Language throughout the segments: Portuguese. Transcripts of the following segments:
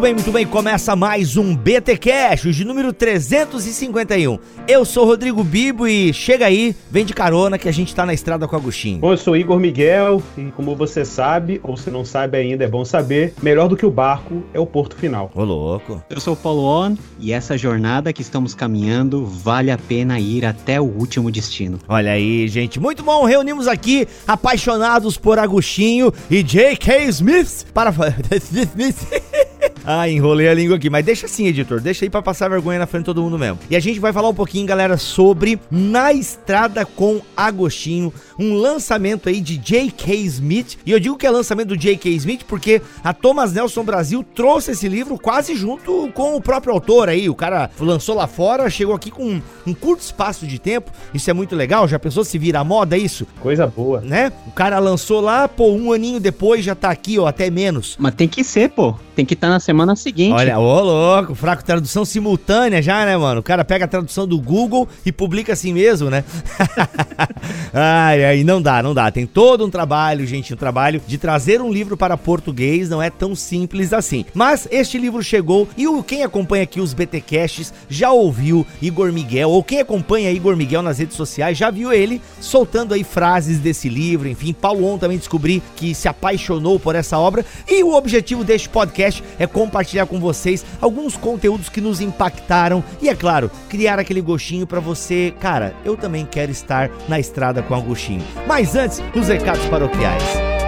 Muito bem, muito bem. Começa mais um BT Cash, de número 351. Eu sou Rodrigo Bibo e chega aí, vem de carona que a gente tá na estrada com o Agostinho. Bom, eu sou Igor Miguel e como você sabe, ou se não sabe ainda, é bom saber, melhor do que o barco é o porto final. Ô louco. Eu sou o Paulo On e essa jornada que estamos caminhando vale a pena ir até o último destino. Olha aí, gente, muito bom. Reunimos aqui apaixonados por Agostinho e J.K. Smith para Ah, enrolei a língua aqui, mas deixa assim, editor, deixa aí pra passar vergonha na frente de todo mundo mesmo. E a gente vai falar um pouquinho, galera, sobre Na Estrada com Agostinho, um lançamento aí de J.K. Smith. E eu digo que é lançamento do J.K. Smith porque a Thomas Nelson Brasil trouxe esse livro quase junto com o próprio autor aí. O cara lançou lá fora, chegou aqui com um curto espaço de tempo. Isso é muito legal. Já pensou se vira moda isso? Coisa boa. Né? O cara lançou lá, pô, um aninho depois já tá aqui, ó, até menos. Mas tem que ser, pô. Tem que estar tá na semana seguinte. Olha, ô louco, fraco, tradução simultânea já, né, mano? O cara pega a tradução do Google e publica assim mesmo, né? ai, ai, não dá, não dá. Tem todo um trabalho, gente, um trabalho de trazer um livro para português, não é tão simples assim. Mas este livro chegou e o, quem acompanha aqui os BTcasts já ouviu Igor Miguel, ou quem acompanha Igor Miguel nas redes sociais já viu ele soltando aí frases desse livro, enfim. Paulo On também descobri que se apaixonou por essa obra e o objetivo deste podcast é compartilhar com vocês alguns conteúdos que nos impactaram e, é claro, criar aquele gostinho para você, cara, eu também quero estar na estrada com Agostinho. Mas antes, os recados paroquiais.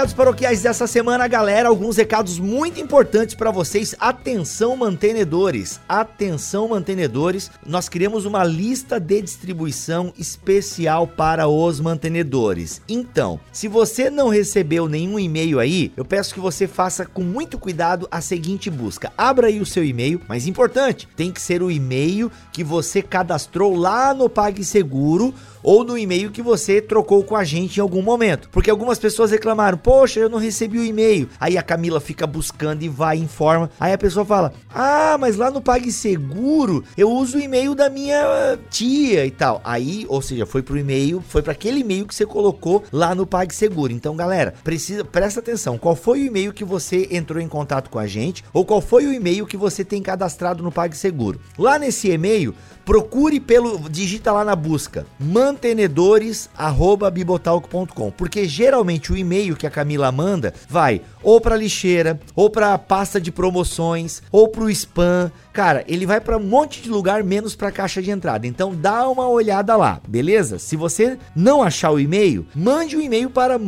Recados paroquiais dessa semana, galera. Alguns recados muito importantes para vocês. Atenção, mantenedores. Atenção, mantenedores. Nós criamos uma lista de distribuição especial para os mantenedores. Então, se você não recebeu nenhum e-mail aí, eu peço que você faça com muito cuidado a seguinte busca. Abra aí o seu e-mail, mas importante, tem que ser o e-mail que você cadastrou lá no PagSeguro ou no e-mail que você trocou com a gente em algum momento. Porque algumas pessoas reclamaram: "Poxa, eu não recebi o e-mail". Aí a Camila fica buscando e vai informa. Aí a pessoa fala: "Ah, mas lá no PagSeguro eu uso o e-mail da minha tia e tal". Aí, ou seja, foi pro e-mail, foi para aquele e-mail que você colocou lá no PagSeguro. Então, galera, precisa presta atenção. Qual foi o e-mail que você entrou em contato com a gente ou qual foi o e-mail que você tem cadastrado no PagSeguro? Lá nesse e-mail, procure pelo digita lá na busca mantenedores@bibotalk.com, porque geralmente o e-mail que a Camila manda vai ou para lixeira, ou para pasta de promoções, ou para o spam. Cara, ele vai para um monte de lugar menos para caixa de entrada. Então dá uma olhada lá, beleza? Se você não achar o e-mail, mande um e-mail para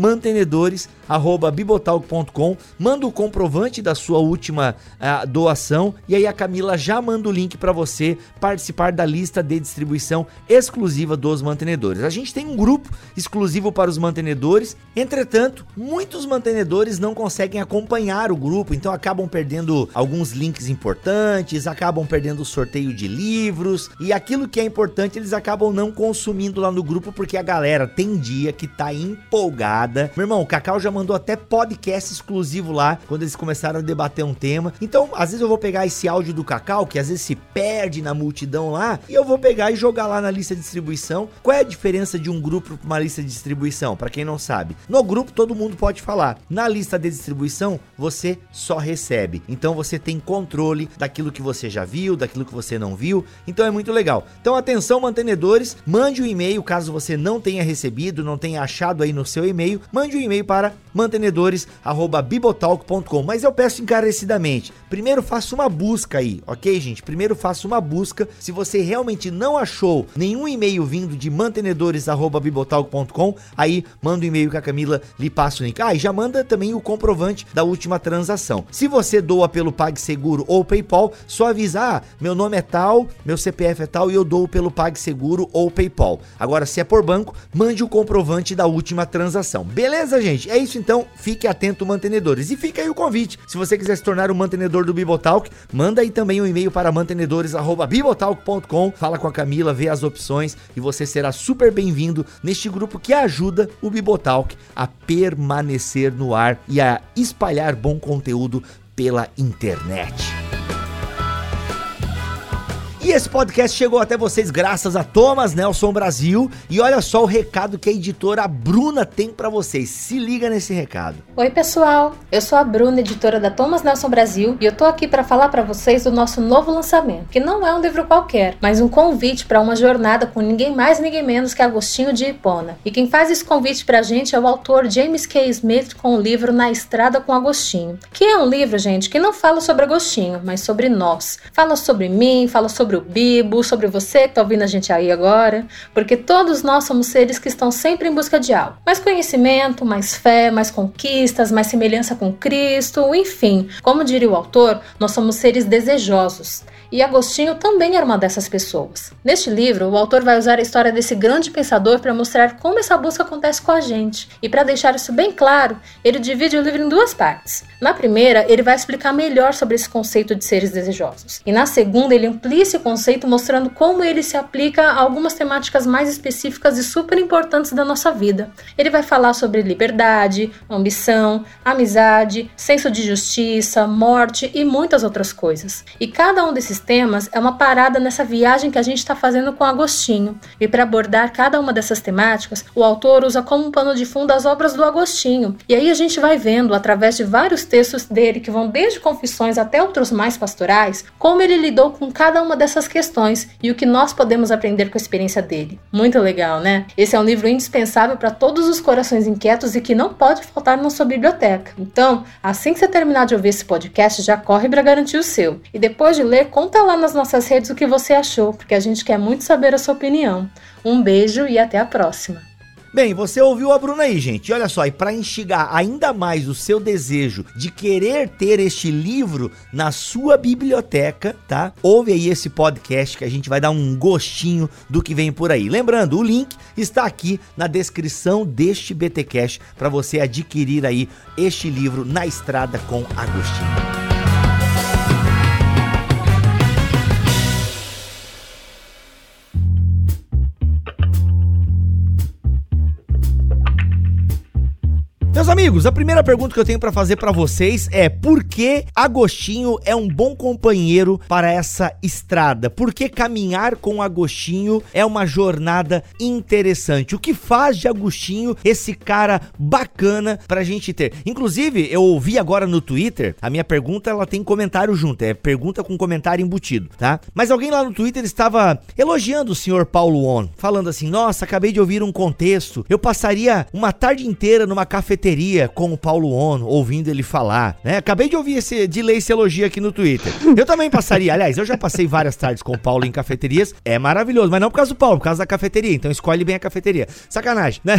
mantenedores@bibotalk.com, manda o comprovante da sua última uh, doação e aí a Camila já manda o link para você participar da lista de distribuição exclusiva dos mantenedores. A gente tem um grupo exclusivo para os mantenedores. Entretanto, muitos mantenedores não conseguem acompanhar o grupo, então acabam perdendo alguns links importantes, acabam perdendo o sorteio de livros e aquilo que é importante eles acabam não consumindo lá no grupo porque a galera tem dia que tá empolgada. Meu irmão, o Cacau já mandou até podcast exclusivo lá quando eles começaram a debater um tema. Então, às vezes eu vou pegar esse áudio do Cacau que às vezes se perde na multidão lá e eu vou pegar e jogar lá na lista de distribuição. Qual é a diferença de um grupo para uma lista de distribuição? Para quem não sabe, no grupo todo mundo pode falar. Na lista de distribuição você só recebe. Então você tem controle daquilo que você já viu, daquilo que você não viu. Então é muito legal. Então atenção mantenedores, mande um e-mail caso você não tenha recebido, não tenha achado aí no seu e-mail, mande um e-mail para mantenedores@bibotalk.com. Mas eu peço encarecidamente, primeiro faça uma busca aí, OK, gente? Primeiro faça uma busca. Se você realmente não achou nenhum e-mail vindo de mantenedores@bibotalk.com, aí manda um e-mail que a Camila lhe passa o link. Ah, e já manda também o comprovante da última transação. Se você doa pelo PagSeguro ou PayPal, só avisar, ah, meu nome é tal, meu CPF é tal e eu dou pelo PagSeguro ou PayPal. Agora, se é por banco, mande o comprovante da última transação. Beleza, gente? É isso Então, fique atento, mantenedores. E fica aí o convite. Se você quiser se tornar um mantenedor do Bibotalk, manda aí também um e-mail para mantenedores@bibotalk.com. Fala com a Camila, vê as opções e você será super bem-vindo neste grupo que ajuda o Bibotalk a permanecer no ar e a espalhar bom conteúdo pela internet. E esse podcast chegou até vocês graças a Thomas Nelson Brasil. E olha só o recado que a editora Bruna tem para vocês. Se liga nesse recado. Oi, pessoal. Eu sou a Bruna, editora da Thomas Nelson Brasil, e eu tô aqui para falar para vocês do nosso novo lançamento, que não é um livro qualquer, mas um convite para uma jornada com ninguém mais, ninguém menos que Agostinho de Hipona. E quem faz esse convite pra gente é o autor James K. Smith com o livro Na Estrada com Agostinho, que é um livro, gente, que não fala sobre Agostinho, mas sobre nós. Fala sobre mim, fala sobre sobre o Bibo, sobre você que tá ouvindo a gente aí agora, porque todos nós somos seres que estão sempre em busca de algo. Mais conhecimento, mais fé, mais conquistas, mais semelhança com Cristo, enfim. Como diria o autor, nós somos seres desejosos. E Agostinho também era uma dessas pessoas. Neste livro, o autor vai usar a história desse grande pensador para mostrar como essa busca acontece com a gente. E para deixar isso bem claro, ele divide o livro em duas partes. Na primeira, ele vai explicar melhor sobre esse conceito de seres desejosos. E na segunda, ele amplia esse conceito mostrando como ele se aplica a algumas temáticas mais específicas e super importantes da nossa vida. Ele vai falar sobre liberdade, ambição, amizade, senso de justiça, morte e muitas outras coisas. E cada um desses temas é uma parada nessa viagem que a gente está fazendo com Agostinho. E para abordar cada uma dessas temáticas, o autor usa como pano de fundo as obras do Agostinho. E aí a gente vai vendo, através de vários textos dele, que vão desde confissões até outros mais pastorais, como ele lidou com cada uma dessas questões e o que nós podemos aprender com a experiência dele. Muito legal, né? Esse é um livro indispensável para todos os corações inquietos e que não pode faltar na sua biblioteca. Então, assim que você terminar de ouvir esse podcast, já corre para garantir o seu. E depois de ler, conta lá nas nossas redes o que você achou, porque a gente quer muito saber a sua opinião. Um beijo e até a próxima. Bem, você ouviu a Bruna aí, gente. Olha só, e para instigar ainda mais o seu desejo de querer ter este livro na sua biblioteca, tá? Ouve aí esse podcast que a gente vai dar um gostinho do que vem por aí. Lembrando, o link está aqui na descrição deste BTcast para você adquirir aí este livro na estrada com Agostinho. Meus amigos, a primeira pergunta que eu tenho para fazer para vocês é por que Agostinho é um bom companheiro para essa estrada? Por que caminhar com Agostinho é uma jornada interessante? O que faz de Agostinho esse cara bacana pra gente ter? Inclusive, eu ouvi agora no Twitter, a minha pergunta ela tem comentário junto, é pergunta com comentário embutido, tá? Mas alguém lá no Twitter estava elogiando o senhor Paulo On, falando assim: "Nossa, acabei de ouvir um contexto. Eu passaria uma tarde inteira numa cafeteria com o Paulo Ono, ouvindo ele falar, né? Acabei de ouvir esse, de ler esse elogio aqui no Twitter. Eu também passaria, aliás, eu já passei várias tardes com o Paulo em cafeterias, é maravilhoso, mas não por causa do Paulo, por causa da cafeteria, então escolhe bem a cafeteria. Sacanagem, né?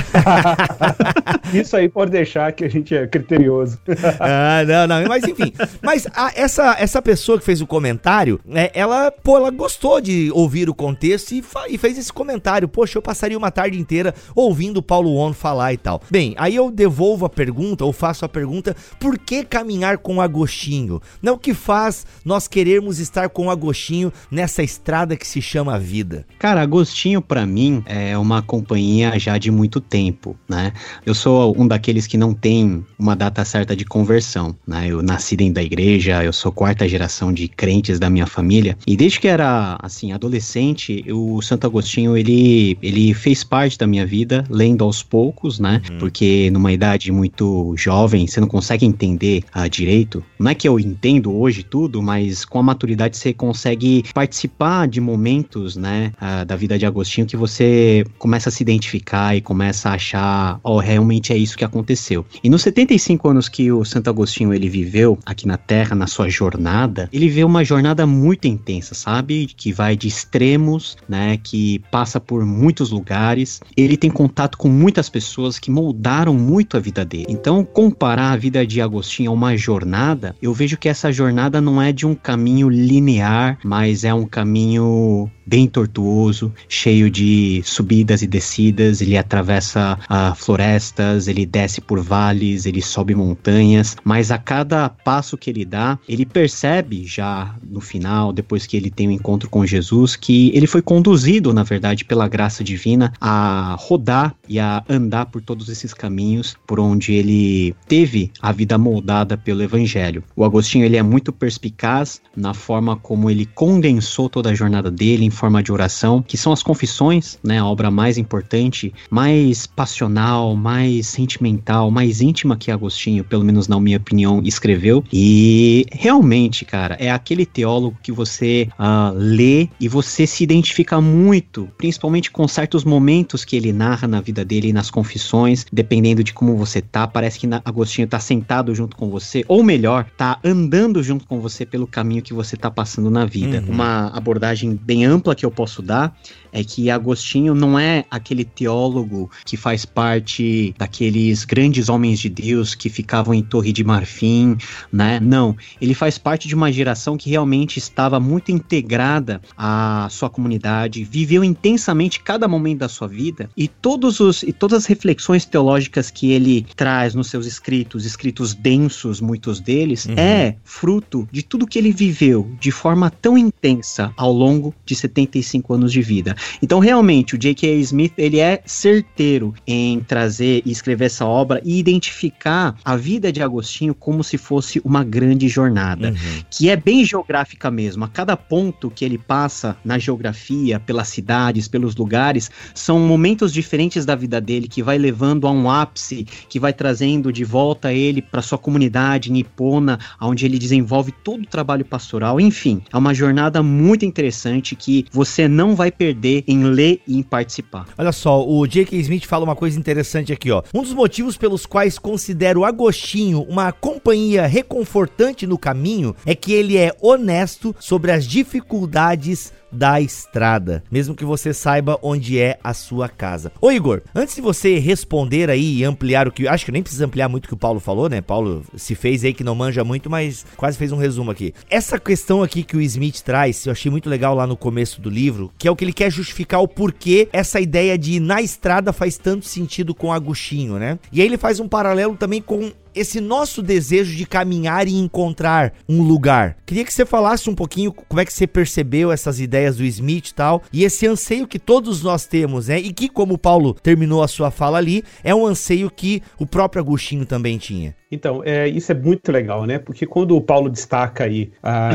Isso aí pode deixar que a gente é criterioso. ah, não, não, mas enfim. Mas a, essa, essa pessoa que fez o comentário, né, ela, pô, ela gostou de ouvir o contexto e, e fez esse comentário. Poxa, eu passaria uma tarde inteira ouvindo o Paulo Ono falar e tal. Bem, aí eu devolvo devolvo a pergunta ou faço a pergunta: por que caminhar com Agostinho? Não o que faz nós querermos estar com Agostinho nessa estrada que se chama vida? Cara, Agostinho para mim é uma companhia já de muito tempo, né? Eu sou um daqueles que não tem uma data certa de conversão, né? Eu nasci dentro da igreja, eu sou quarta geração de crentes da minha família e desde que era assim adolescente, o Santo Agostinho ele ele fez parte da minha vida, lendo aos poucos, né? Uhum. Porque numa idade muito jovem, você não consegue entender uh, direito. Não é que eu entendo hoje tudo, mas com a maturidade você consegue participar de momentos, né, uh, da vida de Agostinho que você começa a se identificar e começa a achar, oh, realmente é isso que aconteceu. E nos 75 anos que o Santo Agostinho ele viveu aqui na Terra, na sua jornada, ele vê uma jornada muito intensa, sabe? Que vai de extremos, né, que passa por muitos lugares. Ele tem contato com muitas pessoas que moldaram muito a vida dele. Então, comparar a vida de Agostinho a uma jornada, eu vejo que essa jornada não é de um caminho linear, mas é um caminho bem tortuoso, cheio de subidas e descidas. Ele atravessa uh, florestas, ele desce por vales, ele sobe montanhas, mas a cada passo que ele dá, ele percebe já no final, depois que ele tem o um encontro com Jesus, que ele foi conduzido, na verdade, pela graça divina a rodar e a andar por todos esses caminhos por onde ele teve a vida moldada pelo evangelho. O Agostinho ele é muito perspicaz na forma como ele condensou toda a jornada dele forma de oração, que são as confissões, né, a obra mais importante, mais passional, mais sentimental, mais íntima que Agostinho, pelo menos na minha opinião, escreveu. E realmente, cara, é aquele teólogo que você uh, lê e você se identifica muito, principalmente com certos momentos que ele narra na vida dele nas confissões, dependendo de como você tá, parece que Agostinho tá sentado junto com você, ou melhor, tá andando junto com você pelo caminho que você tá passando na vida. Uhum. Uma abordagem bem ampla que eu posso dar é que Agostinho não é aquele teólogo que faz parte daqueles grandes homens de Deus que ficavam em Torre de Marfim, né? Não, ele faz parte de uma geração que realmente estava muito integrada à sua comunidade, viveu intensamente cada momento da sua vida e todos os e todas as reflexões teológicas que ele traz nos seus escritos, escritos densos, muitos deles, uhum. é fruto de tudo que ele viveu de forma tão intensa ao longo de 75 anos de vida. Então, realmente, o J.K. Smith ele é certeiro em trazer e escrever essa obra e identificar a vida de Agostinho como se fosse uma grande jornada, uhum. que é bem geográfica mesmo. A cada ponto que ele passa na geografia, pelas cidades, pelos lugares, são momentos diferentes da vida dele que vai levando a um ápice, que vai trazendo de volta ele para sua comunidade nipona, onde ele desenvolve todo o trabalho pastoral. Enfim, é uma jornada muito interessante que você não vai perder em ler e em participar. Olha só, o J.K. Smith fala uma coisa interessante aqui, ó. Um dos motivos pelos quais considero Agostinho uma companhia reconfortante no caminho é que ele é honesto sobre as dificuldades da estrada, mesmo que você saiba onde é a sua casa. Ô Igor, antes de você responder aí e ampliar o que. Acho que nem precisa ampliar muito o que o Paulo falou, né? Paulo se fez aí que não manja muito, mas quase fez um resumo aqui. Essa questão aqui que o Smith traz, eu achei muito legal lá no começo do livro, que é o que ele quer justificar o porquê essa ideia de na estrada faz tanto sentido com Agostinho, né? E aí ele faz um paralelo também com esse nosso desejo de caminhar e encontrar um lugar. Queria que você falasse um pouquinho como é que você percebeu essas ideias do Smith e tal, e esse anseio que todos nós temos, né? E que, como o Paulo terminou a sua fala ali, é um anseio que o próprio Agostinho também tinha. Então, é, isso é muito legal, né? Porque quando o Paulo destaca aí,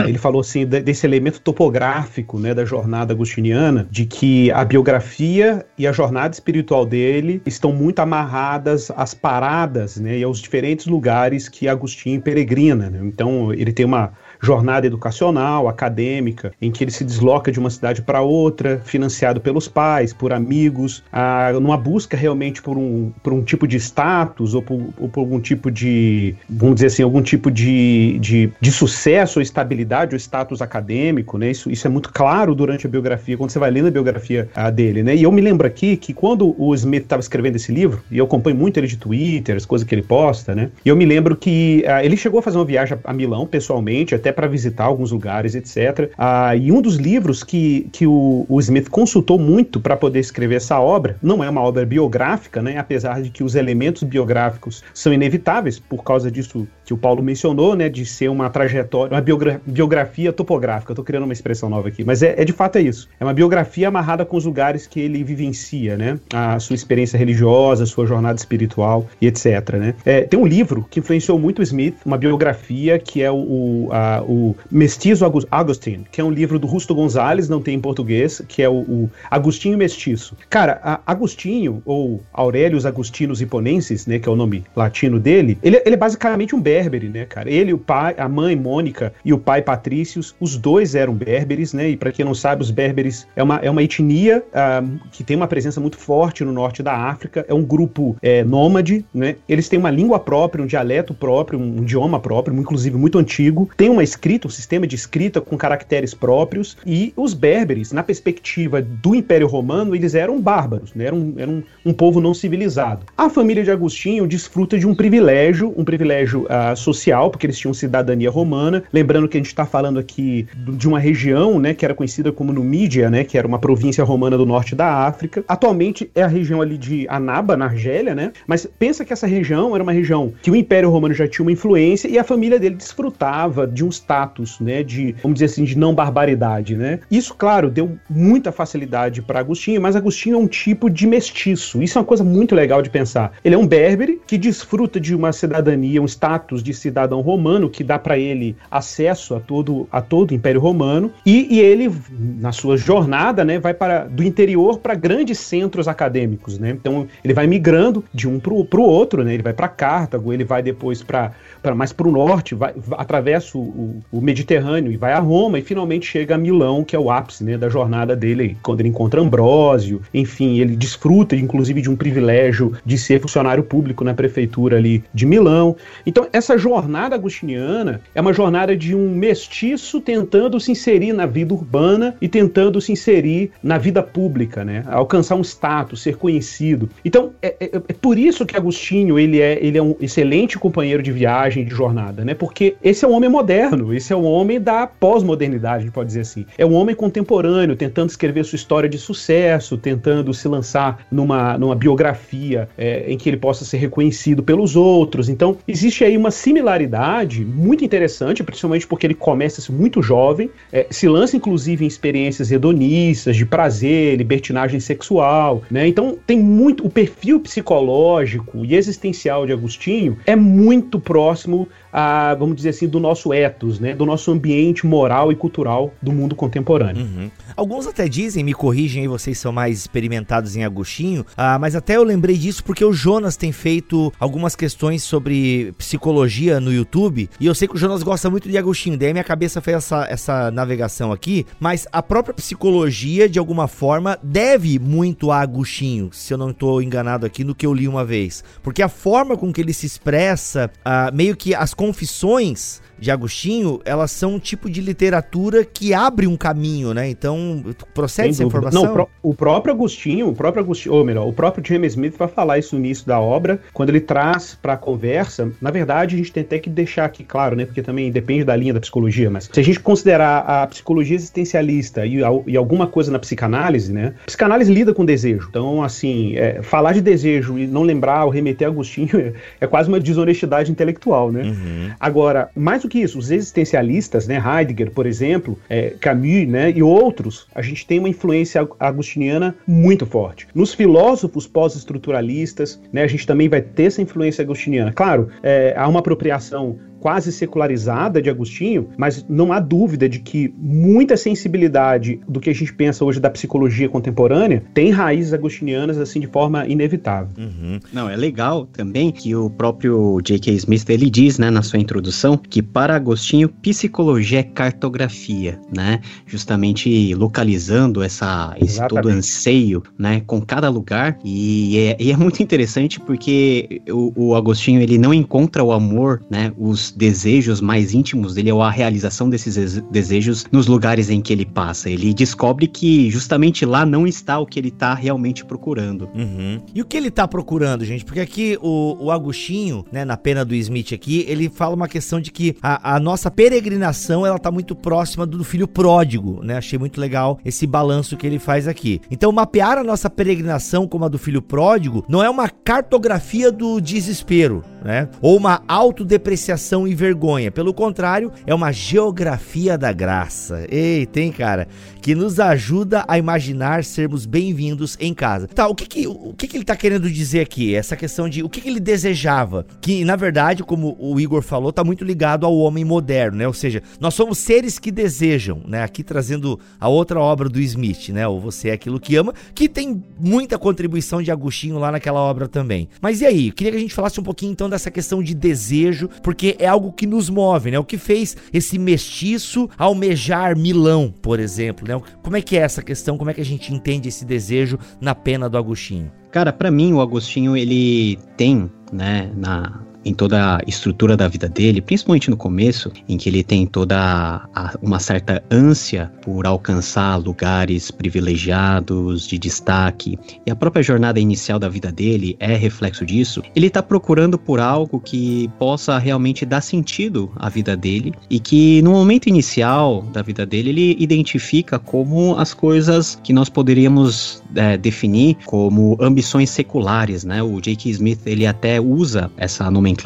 ele falou assim desse elemento topográfico, né, da jornada agostiniana, de que a biografia e a jornada espiritual dele estão muito amarradas às paradas, né, e aos diferentes lugares que Agostinho peregrina. Né? Então, ele tem uma jornada educacional, acadêmica, em que ele se desloca de uma cidade para outra, financiado pelos pais, por amigos, a, numa busca realmente por um, por um tipo de status ou por, ou por algum tipo de, vamos dizer assim, algum tipo de, de, de sucesso ou estabilidade ou status acadêmico, né? Isso, isso é muito claro durante a biografia, quando você vai lendo a biografia a, dele, né? E eu me lembro aqui que quando o Smith estava escrevendo esse livro, e eu acompanho muito ele de Twitter, as coisas que ele posta, né? E eu me lembro que a, ele chegou a fazer uma viagem a Milão, pessoalmente, até até para visitar alguns lugares, etc. Ah, e um dos livros que, que o, o Smith consultou muito para poder escrever essa obra, não é uma obra biográfica, né? Apesar de que os elementos biográficos são inevitáveis, por causa disso que o Paulo mencionou, né? De ser uma trajetória, uma biogra biografia topográfica. Tô criando uma expressão nova aqui, mas é, é de fato é isso. É uma biografia amarrada com os lugares que ele vivencia, né? A sua experiência religiosa, a sua jornada espiritual e etc. Né? É, tem um livro que influenciou muito Smith, uma biografia que é o, o a, o Mestizo Agostinho, que é um livro do Rusto Gonzalez, não tem em português, que é o, o Agostinho Mestiço. Cara, Agostinho, ou Aurelius Agostinus Hiponensis, né, que é o nome latino dele, ele, ele é basicamente um belo berbere, né, cara? Ele, o pai, a mãe Mônica e o pai Patrícios, os dois eram berberes, né? E para quem não sabe, os berberes é uma, é uma etnia uh, que tem uma presença muito forte no norte da África, é um grupo é, nômade, né? Eles têm uma língua própria, um dialeto próprio, um, idioma próprio, inclusive muito antigo, tem uma escrita, um sistema de escrita com caracteres próprios, e os berberes, na perspectiva do Império Romano, eles eram bárbaros, né? Eram, eram um, um povo não civilizado. A família de Agostinho desfruta de um privilégio, um privilégio uh, social, porque eles tinham cidadania romana. Lembrando que a gente está falando aqui de uma região, né, que era conhecida como Numídia, né, que era uma província romana do norte da África. Atualmente é a região ali de Anaba, na Argélia, né? Mas pensa que essa região era uma região que o Império Romano já tinha uma influência e a família dele desfrutava de um status, né, de, vamos dizer assim, de não barbaridade, né? Isso, claro, deu muita facilidade para Agostinho, mas Agostinho é um tipo de mestiço. Isso é uma coisa muito legal de pensar. Ele é um berbere que desfruta de uma cidadania, um status de cidadão romano que dá para ele acesso a todo, a todo o Império Romano e, e, ele na sua jornada, né, vai para do interior para grandes centros acadêmicos, né? Então ele vai migrando de um para o outro, né? Ele vai para Cartago, ele vai depois para mais para o norte, vai, atravessa o, o, Mediterrâneo e vai a Roma e finalmente chega a Milão, que é o ápice né, da jornada dele, quando ele encontra Ambrósio, enfim, ele desfruta inclusive de um privilégio de ser funcionário público na prefeitura ali de Milão. Então, essa jornada agostiniana é uma jornada de um mestiço tentando se inserir na vida urbana e tentando se inserir na vida pública, né? Alcançar um status, ser conhecido. Então, é, é, é por isso que Agostinho ele é, ele é um excelente companheiro de viagem viagem de jornada, né? Porque esse é um homem moderno, esse é um homem da pós-modernidade, a gente pode dizer assim. É um homem contemporâneo, tentando escrever sua história de sucesso, tentando se lançar numa, numa biografia é, em que ele possa ser reconhecido pelos outros. Então, existe aí uma similaridade muito interessante, principalmente porque ele começa muito jovem, é, se lança inclusive em experiências hedonistas, de prazer, libertinagem sexual, né? Então, tem muito. O perfil psicológico e existencial de Agostinho é muito próximo próximo a, vamos dizer assim, do nosso ethos, né? Do nosso ambiente moral e cultural do mundo contemporâneo. Uhum. Alguns até dizem, me corrigem aí, vocês são mais experimentados em Agostinho, ah, mas até eu lembrei disso porque o Jonas tem feito algumas questões sobre psicologia no YouTube, e eu sei que o Jonas gosta muito de Agostinho, daí minha cabeça fez essa, essa navegação aqui, mas a própria psicologia, de alguma forma, deve muito a Agostinho, se eu não estou enganado aqui no que eu li uma vez, porque a forma com que ele se expressa, ah, meio que as confissões de Agostinho, elas são um tipo de literatura que abre um caminho, né? Então, procede essa informação? Não, o, próprio Agostinho, o próprio Agostinho, ou melhor, o próprio James Smith vai falar isso no início da obra, quando ele traz para a conversa, na verdade, a gente tem até que deixar aqui claro, né? Porque também depende da linha da psicologia, mas se a gente considerar a psicologia existencialista e, e alguma coisa na psicanálise, né? A psicanálise lida com desejo. Então, assim, é, falar de desejo e não lembrar ou remeter a Agostinho é, é quase uma desonestidade intelectual, né? Uhum. Agora, mais do que isso, os existencialistas, né, Heidegger, por exemplo, é, Camus, né, e outros, a gente tem uma influência agustiniana muito forte. Nos filósofos pós-estruturalistas, né, a gente também vai ter essa influência agustiniana. Claro, é, há uma apropriação quase secularizada de Agostinho, mas não há dúvida de que muita sensibilidade do que a gente pensa hoje da psicologia contemporânea tem raízes agostinianas assim de forma inevitável. Uhum. Não, é legal também que o próprio J.K. Smith ele diz, né, na sua introdução, que para Agostinho psicologia é cartografia, né, justamente localizando essa esse todo anseio, né, com cada lugar e é, e é muito interessante porque o, o Agostinho ele não encontra o amor, né, os desejos mais íntimos dele, ou a realização desses desejos nos lugares em que ele passa. Ele descobre que justamente lá não está o que ele está realmente procurando. Uhum. E o que ele está procurando, gente? Porque aqui o, o Agostinho, né, na pena do Smith aqui, ele fala uma questão de que a, a nossa peregrinação ela tá muito próxima do filho pródigo, né? Achei muito legal esse balanço que ele faz aqui. Então, mapear a nossa peregrinação como a do filho pródigo não é uma cartografia do desespero, né? Ou uma autodepreciação e vergonha. Pelo contrário, é uma geografia da graça. Ei, tem cara, que nos ajuda a imaginar sermos bem-vindos em casa. Tá, o que que, o que que ele tá querendo dizer aqui? Essa questão de o que que ele desejava? Que, na verdade, como o Igor falou, tá muito ligado ao homem moderno, né? Ou seja, nós somos seres que desejam, né? Aqui trazendo a outra obra do Smith, né? Ou Você é Aquilo que Ama, que tem muita contribuição de Agostinho lá naquela obra também. Mas e aí? Queria que a gente falasse um pouquinho então essa questão de desejo, porque é algo que nos move, né? O que fez esse mestiço almejar Milão, por exemplo, né? Como é que é essa questão? Como é que a gente entende esse desejo na pena do Agostinho? Cara, para mim o Agostinho ele tem, né, na em toda a estrutura da vida dele, principalmente no começo, em que ele tem toda a, uma certa ânsia por alcançar lugares privilegiados, de destaque, e a própria jornada inicial da vida dele é reflexo disso. Ele está procurando por algo que possa realmente dar sentido à vida dele e que no momento inicial da vida dele ele identifica como as coisas que nós poderíamos é, definir como ambições seculares, né? O J.K. Smith ele até usa essa nomenclatura,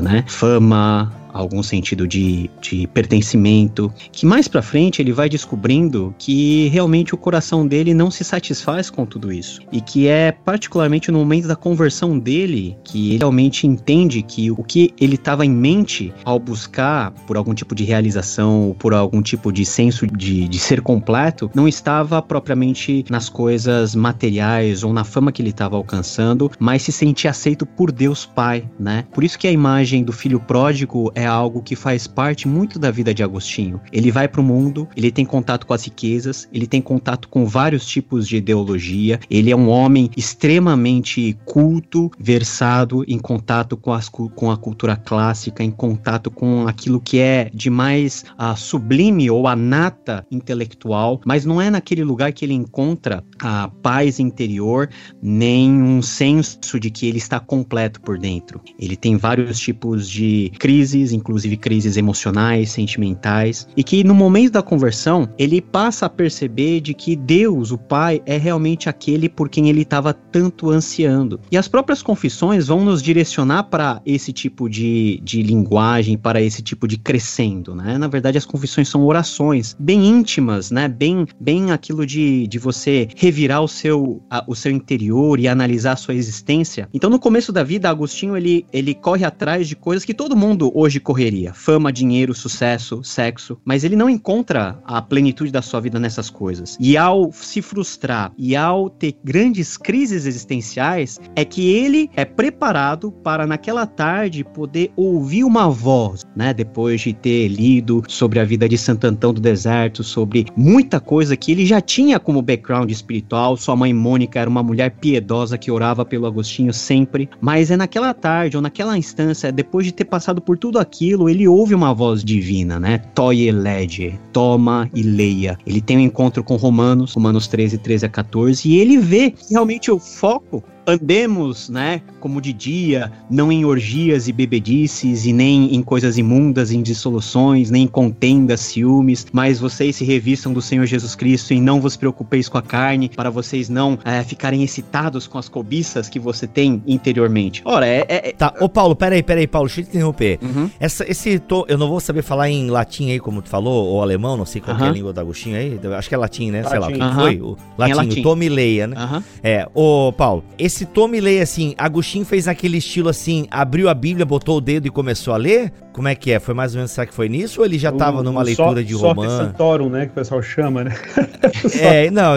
né? Fama, algum sentido de, de pertencimento, que mais para frente ele vai descobrindo que realmente o coração dele não se satisfaz com tudo isso e que é particularmente no momento da conversão dele que ele realmente entende que o que ele estava em mente ao buscar por algum tipo de realização ou por algum tipo de senso de, de ser completo não estava propriamente nas coisas materiais ou na fama que ele estava alcançando, mas se sentir aceito por Deus Pai, né? Por isso que a imagem do filho pródigo é algo que faz parte muito da vida de Agostinho. Ele vai para o mundo, ele tem contato com as riquezas, ele tem contato com vários tipos de ideologia, ele é um homem extremamente culto, versado em contato com, as, com a cultura clássica, em contato com aquilo que é de mais uh, sublime ou a nata intelectual, mas não é naquele lugar que ele encontra a paz interior, nem um senso de que ele está completo por dentro. Ele tem vários tipos de crises, inclusive crises emocionais, sentimentais, e que no momento da conversão ele passa a perceber de que Deus, o Pai, é realmente aquele por quem ele estava tanto ansiando. E as próprias confissões vão nos direcionar para esse tipo de, de linguagem, para esse tipo de crescendo, né? Na verdade, as confissões são orações bem íntimas, né? Bem, bem aquilo de, de você revirar o seu, a, o seu interior e analisar a sua existência. Então, no começo da vida, Agostinho ele, ele corre atrás de coisas que todo mundo hoje correria: fama, dinheiro, sucesso, sexo. Mas ele não encontra a plenitude da sua vida nessas coisas. E ao se frustrar e ao ter grandes crises existenciais, é que ele é preparado para naquela tarde poder ouvir uma voz, né? Depois de ter lido sobre a vida de Santo do Deserto, sobre muita coisa que ele já tinha como background espiritual. Sua mãe Mônica era uma mulher piedosa que orava pelo Agostinho sempre. Mas é naquela tarde ou naquela instância, depois de ter passado por tudo aquilo ele ouve uma voz divina, né? Toye lege, toma e leia. Ele tem um encontro com Romanos, Romanos 13, 13 a 14, e ele vê realmente o foco andemos, né, como de dia, não em orgias e bebedices, e nem em coisas imundas, em dissoluções, nem em contendas, ciúmes, mas vocês se revistam do Senhor Jesus Cristo e não vos preocupeis com a carne, para vocês não é, ficarem excitados com as cobiças que você tem interiormente. Ora, é. é, é... Tá, ô Paulo, peraí, peraí, Paulo, deixa eu te interromper. Uhum. Essa, esse eu não vou saber falar em latim aí, como tu falou, ou alemão, não sei qual uhum. é a língua do Agostinho aí, acho que é latim, né? Latim. Sei lá, uhum. foi? O latim, é latim. o tome leia, né? É, ô Paulo, esse esse tome lei assim, Agostinho fez aquele estilo assim, abriu a Bíblia, botou o dedo e começou a ler? Como é que é? Foi mais ou menos, será que foi nisso? Ou ele já estava numa leitura de romance? Santorum, né, que o pessoal chama, né? é, não...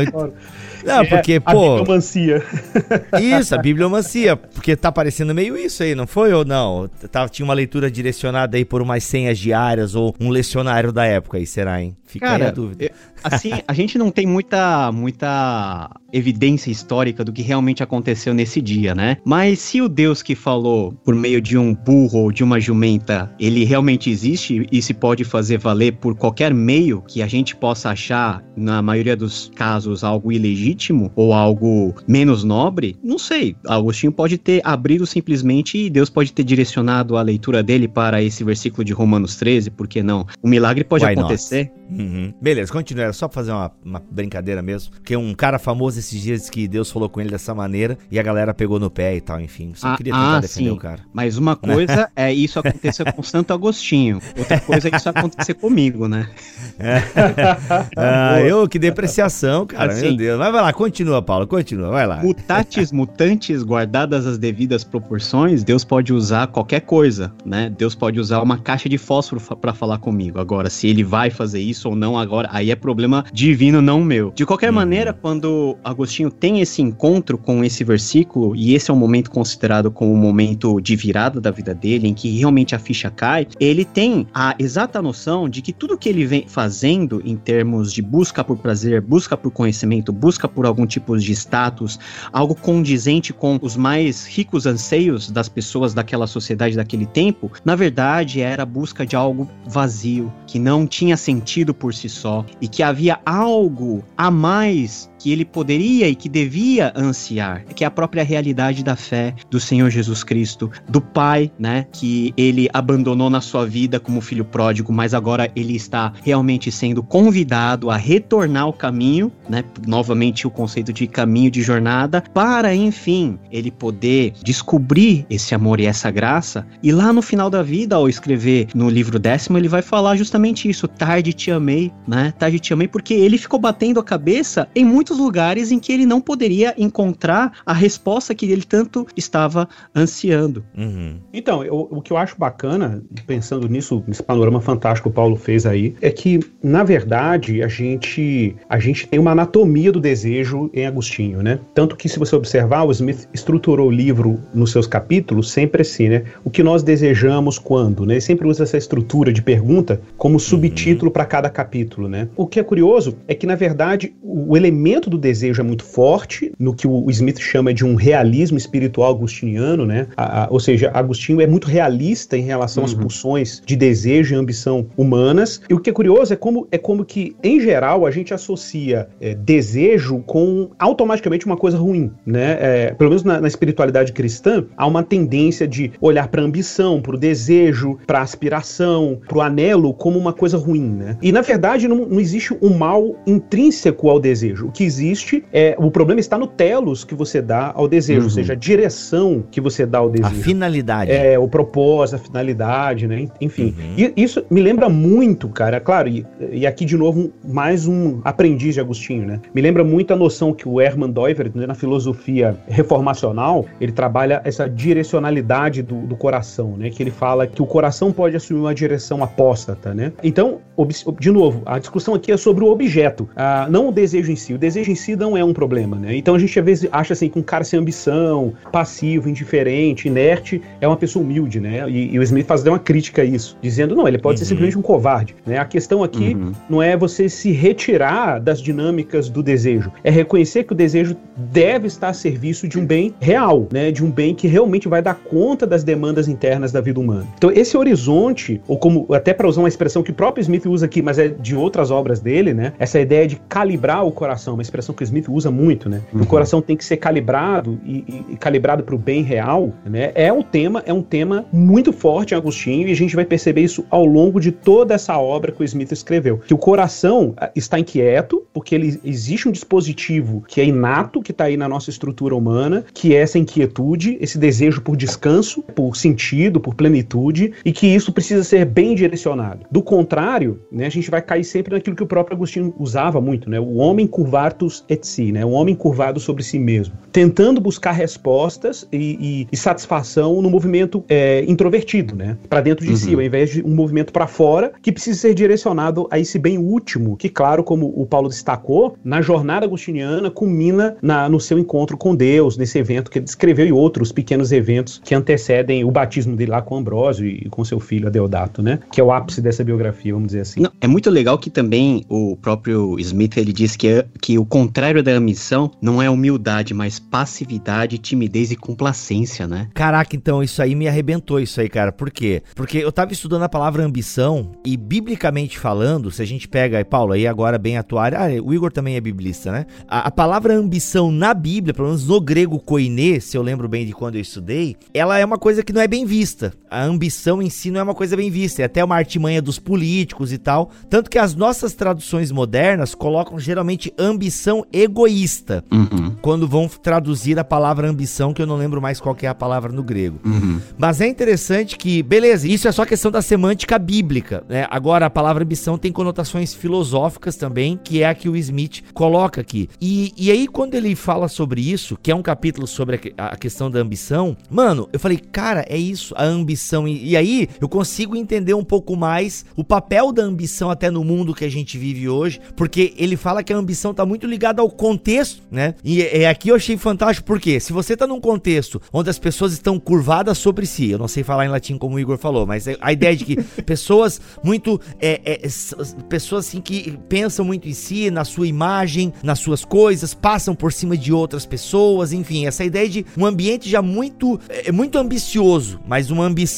Não, porque, é, pô. A bibliomancia. Isso, a bibliomancia. Porque tá parecendo meio isso aí, não foi ou não? Tá, tinha uma leitura direcionada aí por umas senhas diárias ou um lecionário da época aí, será, hein? Fica Cara, a dúvida. Assim, a gente não tem muita, muita evidência histórica do que realmente aconteceu nesse dia, né? Mas se o Deus que falou por meio de um burro ou de uma jumenta, ele realmente existe e se pode fazer valer por qualquer meio que a gente possa achar, na maioria dos casos, algo ilegítimo ou algo menos nobre, não sei. Agostinho pode ter abrido simplesmente e Deus pode ter direcionado a leitura dele para esse versículo de Romanos 13, por que não? O milagre pode Why acontecer. Uhum. Beleza, continua. Era só pra fazer uma, uma brincadeira mesmo. Porque um cara famoso esses dias que Deus falou com ele dessa maneira e a galera pegou no pé e tal, enfim. Só ah, queria tentar ah, defender sim. o cara. Mas uma coisa é isso acontecer com Santo Agostinho. Outra coisa é isso acontecer comigo, né? É. ah, eu, que depreciação, cara. Assim, meu Deus. Mas vai lá, continua, Paulo, continua, vai lá. Mutatis mutantes, guardadas as devidas proporções, Deus pode usar qualquer coisa, né? Deus pode usar uma caixa de fósforo para falar comigo. Agora, se ele vai fazer isso ou não agora, aí é problema divino, não meu. De qualquer uhum. maneira, quando Agostinho tem esse encontro com esse versículo, e esse é um momento considerado como um momento de virada da vida dele, em que realmente a ficha cai, ele tem a exata noção de que tudo que ele vem fazendo em termos de busca por prazer, busca por conhecimento, busca por algum tipo de status, algo condizente com os mais ricos anseios das pessoas daquela sociedade daquele tempo, na verdade era a busca de algo vazio, que não tinha sentido por si só e que havia algo a mais que ele poderia e que devia ansiar, que é a própria realidade da fé do Senhor Jesus Cristo, do Pai, né, que ele abandonou na sua vida como filho pródigo, mas agora ele está realmente sendo convidado a retornar ao caminho, né, novamente o conceito de caminho de jornada, para enfim ele poder descobrir esse amor e essa graça. E lá no final da vida, ao escrever no livro décimo, ele vai falar justamente isso: tarde te amei, né? Tarde te amei porque ele ficou batendo a cabeça em muitos muitos lugares em que ele não poderia encontrar a resposta que ele tanto estava ansiando. Uhum. Então, eu, o que eu acho bacana, pensando nisso, nesse panorama fantástico que o Paulo fez aí, é que, na verdade, a gente, a gente tem uma anatomia do desejo em Agostinho, né? Tanto que, se você observar, o Smith estruturou o livro nos seus capítulos sempre assim, né? O que nós desejamos quando, né? Ele sempre usa essa estrutura de pergunta como subtítulo uhum. para cada capítulo, né? O que é curioso é que, na verdade, o elemento elemento do desejo é muito forte, no que o Smith chama de um realismo espiritual agustiniano, né? A, a, ou seja, Agostinho é muito realista em relação uhum. às pulsões de desejo e ambição humanas. E o que é curioso é como, é como que, em geral, a gente associa é, desejo com automaticamente uma coisa ruim, né? É, pelo menos na, na, espiritualidade cristã, há uma tendência de olhar para a ambição, para o desejo, para a aspiração, para o anelo como uma coisa ruim, né? E na verdade não, não existe um mal intrínseco ao desejo. O que existe é o problema está no telos que você dá ao desejo, uhum. ou seja, a direção que você dá ao desejo. A finalidade. É, o propósito, a finalidade, né? Enfim. Uhum. E isso me lembra muito, cara, claro, e, e, aqui de novo mais um aprendiz de Agostinho, né? Me lembra muito a noção que o Hermann Doivert, né, na filosofia reformacional, ele trabalha essa direcionalidade do, do coração, né? Que ele fala que o coração pode assumir uma direção apóstata, né? Então, de novo, a discussão aqui é sobre o objeto, ah, não o desejo em si. O desejo desejo em si não é um problema, né? Então a gente às vezes acha assim que um cara sem ambição, passivo, indiferente, inerte, é uma pessoa humilde, né? E, e o Smith faz uma crítica a isso, dizendo, não, ele pode uhum. ser simplesmente um covarde, né? A questão aqui uhum. não é você se retirar das dinâmicas do desejo, é reconhecer que o desejo deve estar a serviço de um bem real, né? De um bem que realmente vai dar conta das demandas internas da vida humana. Então esse horizonte, ou como até para usar uma expressão que o próprio Smith usa aqui, mas é de outras obras dele, né? Essa ideia de calibrar o coração, uma expressão que o Smith usa muito, né? Uhum. O coração tem que ser calibrado e, e, e calibrado para o bem real, né? É um tema, é um tema muito forte em Agostinho e a gente vai perceber isso ao longo de toda essa obra que o Smith escreveu. Que o coração ah, está inquieto porque ele existe um dispositivo que é inato, que está aí na nossa estrutura humana, que é essa inquietude, esse desejo por descanso, por sentido, por plenitude e que isso precisa ser bem direcionado. Do contrário, né, a gente vai cair sempre naquilo que o próprio Agostinho usava muito, né? O homem curvatus et si, né? Um homem curvado sobre si mesmo, tentando buscar respostas e, e, e satisfação no movimento é, introvertido, né? Para dentro de uhum. si, ao invés de um movimento para fora que precisa ser direcionado a esse bem último, que, claro, como o Paulo destacou, na jornada agostiniana culmina na, no seu encontro com Deus, nesse evento que ele descreveu e outros pequenos eventos que antecedem o batismo dele lá com Ambrósio e com seu filho Adeodato, né? Que é o ápice dessa biografia, vamos dizer assim. Não, é muito legal que também o próprio Smith ele diz que, é, que o contrário da ambição não é humildade, mas passividade, timidez e complacência, né? Caraca, então isso aí me arrebentou isso aí, cara. Por quê? Porque eu tava estudando a palavra ambição e biblicamente falando, se a gente pega, Paulo, aí agora bem atual, ah, o Igor também é biblista, né? A, a, palavra ambição na Bíblia, pelo menos no grego koiné, se eu lembro bem de quando eu estudei, ela é uma coisa que não é bem vista. A ambição em si não é uma coisa bem vista, é até uma artimanha dos políticos e tal. Tanto que as nossas traduções modernas colocam geralmente ambição egoísta. Uhum. Quando vão traduzir a palavra ambição, que eu não lembro mais qual é a palavra no grego. Uhum. Mas é interessante que, beleza, isso é só questão da semântica bíblica, né? Agora, a palavra ambição tem conotações filosóficas também, que é que o Smith coloca aqui. E, e aí, quando ele fala sobre isso, que é um capítulo sobre a, a questão da ambição, mano, eu falei, cara, é isso, a ambição. E, e aí eu consigo entender um pouco mais o papel da ambição até no mundo que a gente vive hoje, porque ele fala que a ambição tá muito ligada ao contexto, né? E é, aqui eu achei fantástico, porque se você tá num contexto onde as pessoas estão curvadas sobre si, eu não sei falar em latim como o Igor falou, mas é a ideia de que pessoas muito. É, é, pessoas assim que pensam muito em si, na sua imagem, nas suas coisas, passam por cima de outras pessoas, enfim, essa ideia de um ambiente já muito, é, muito ambicioso, mas uma ambição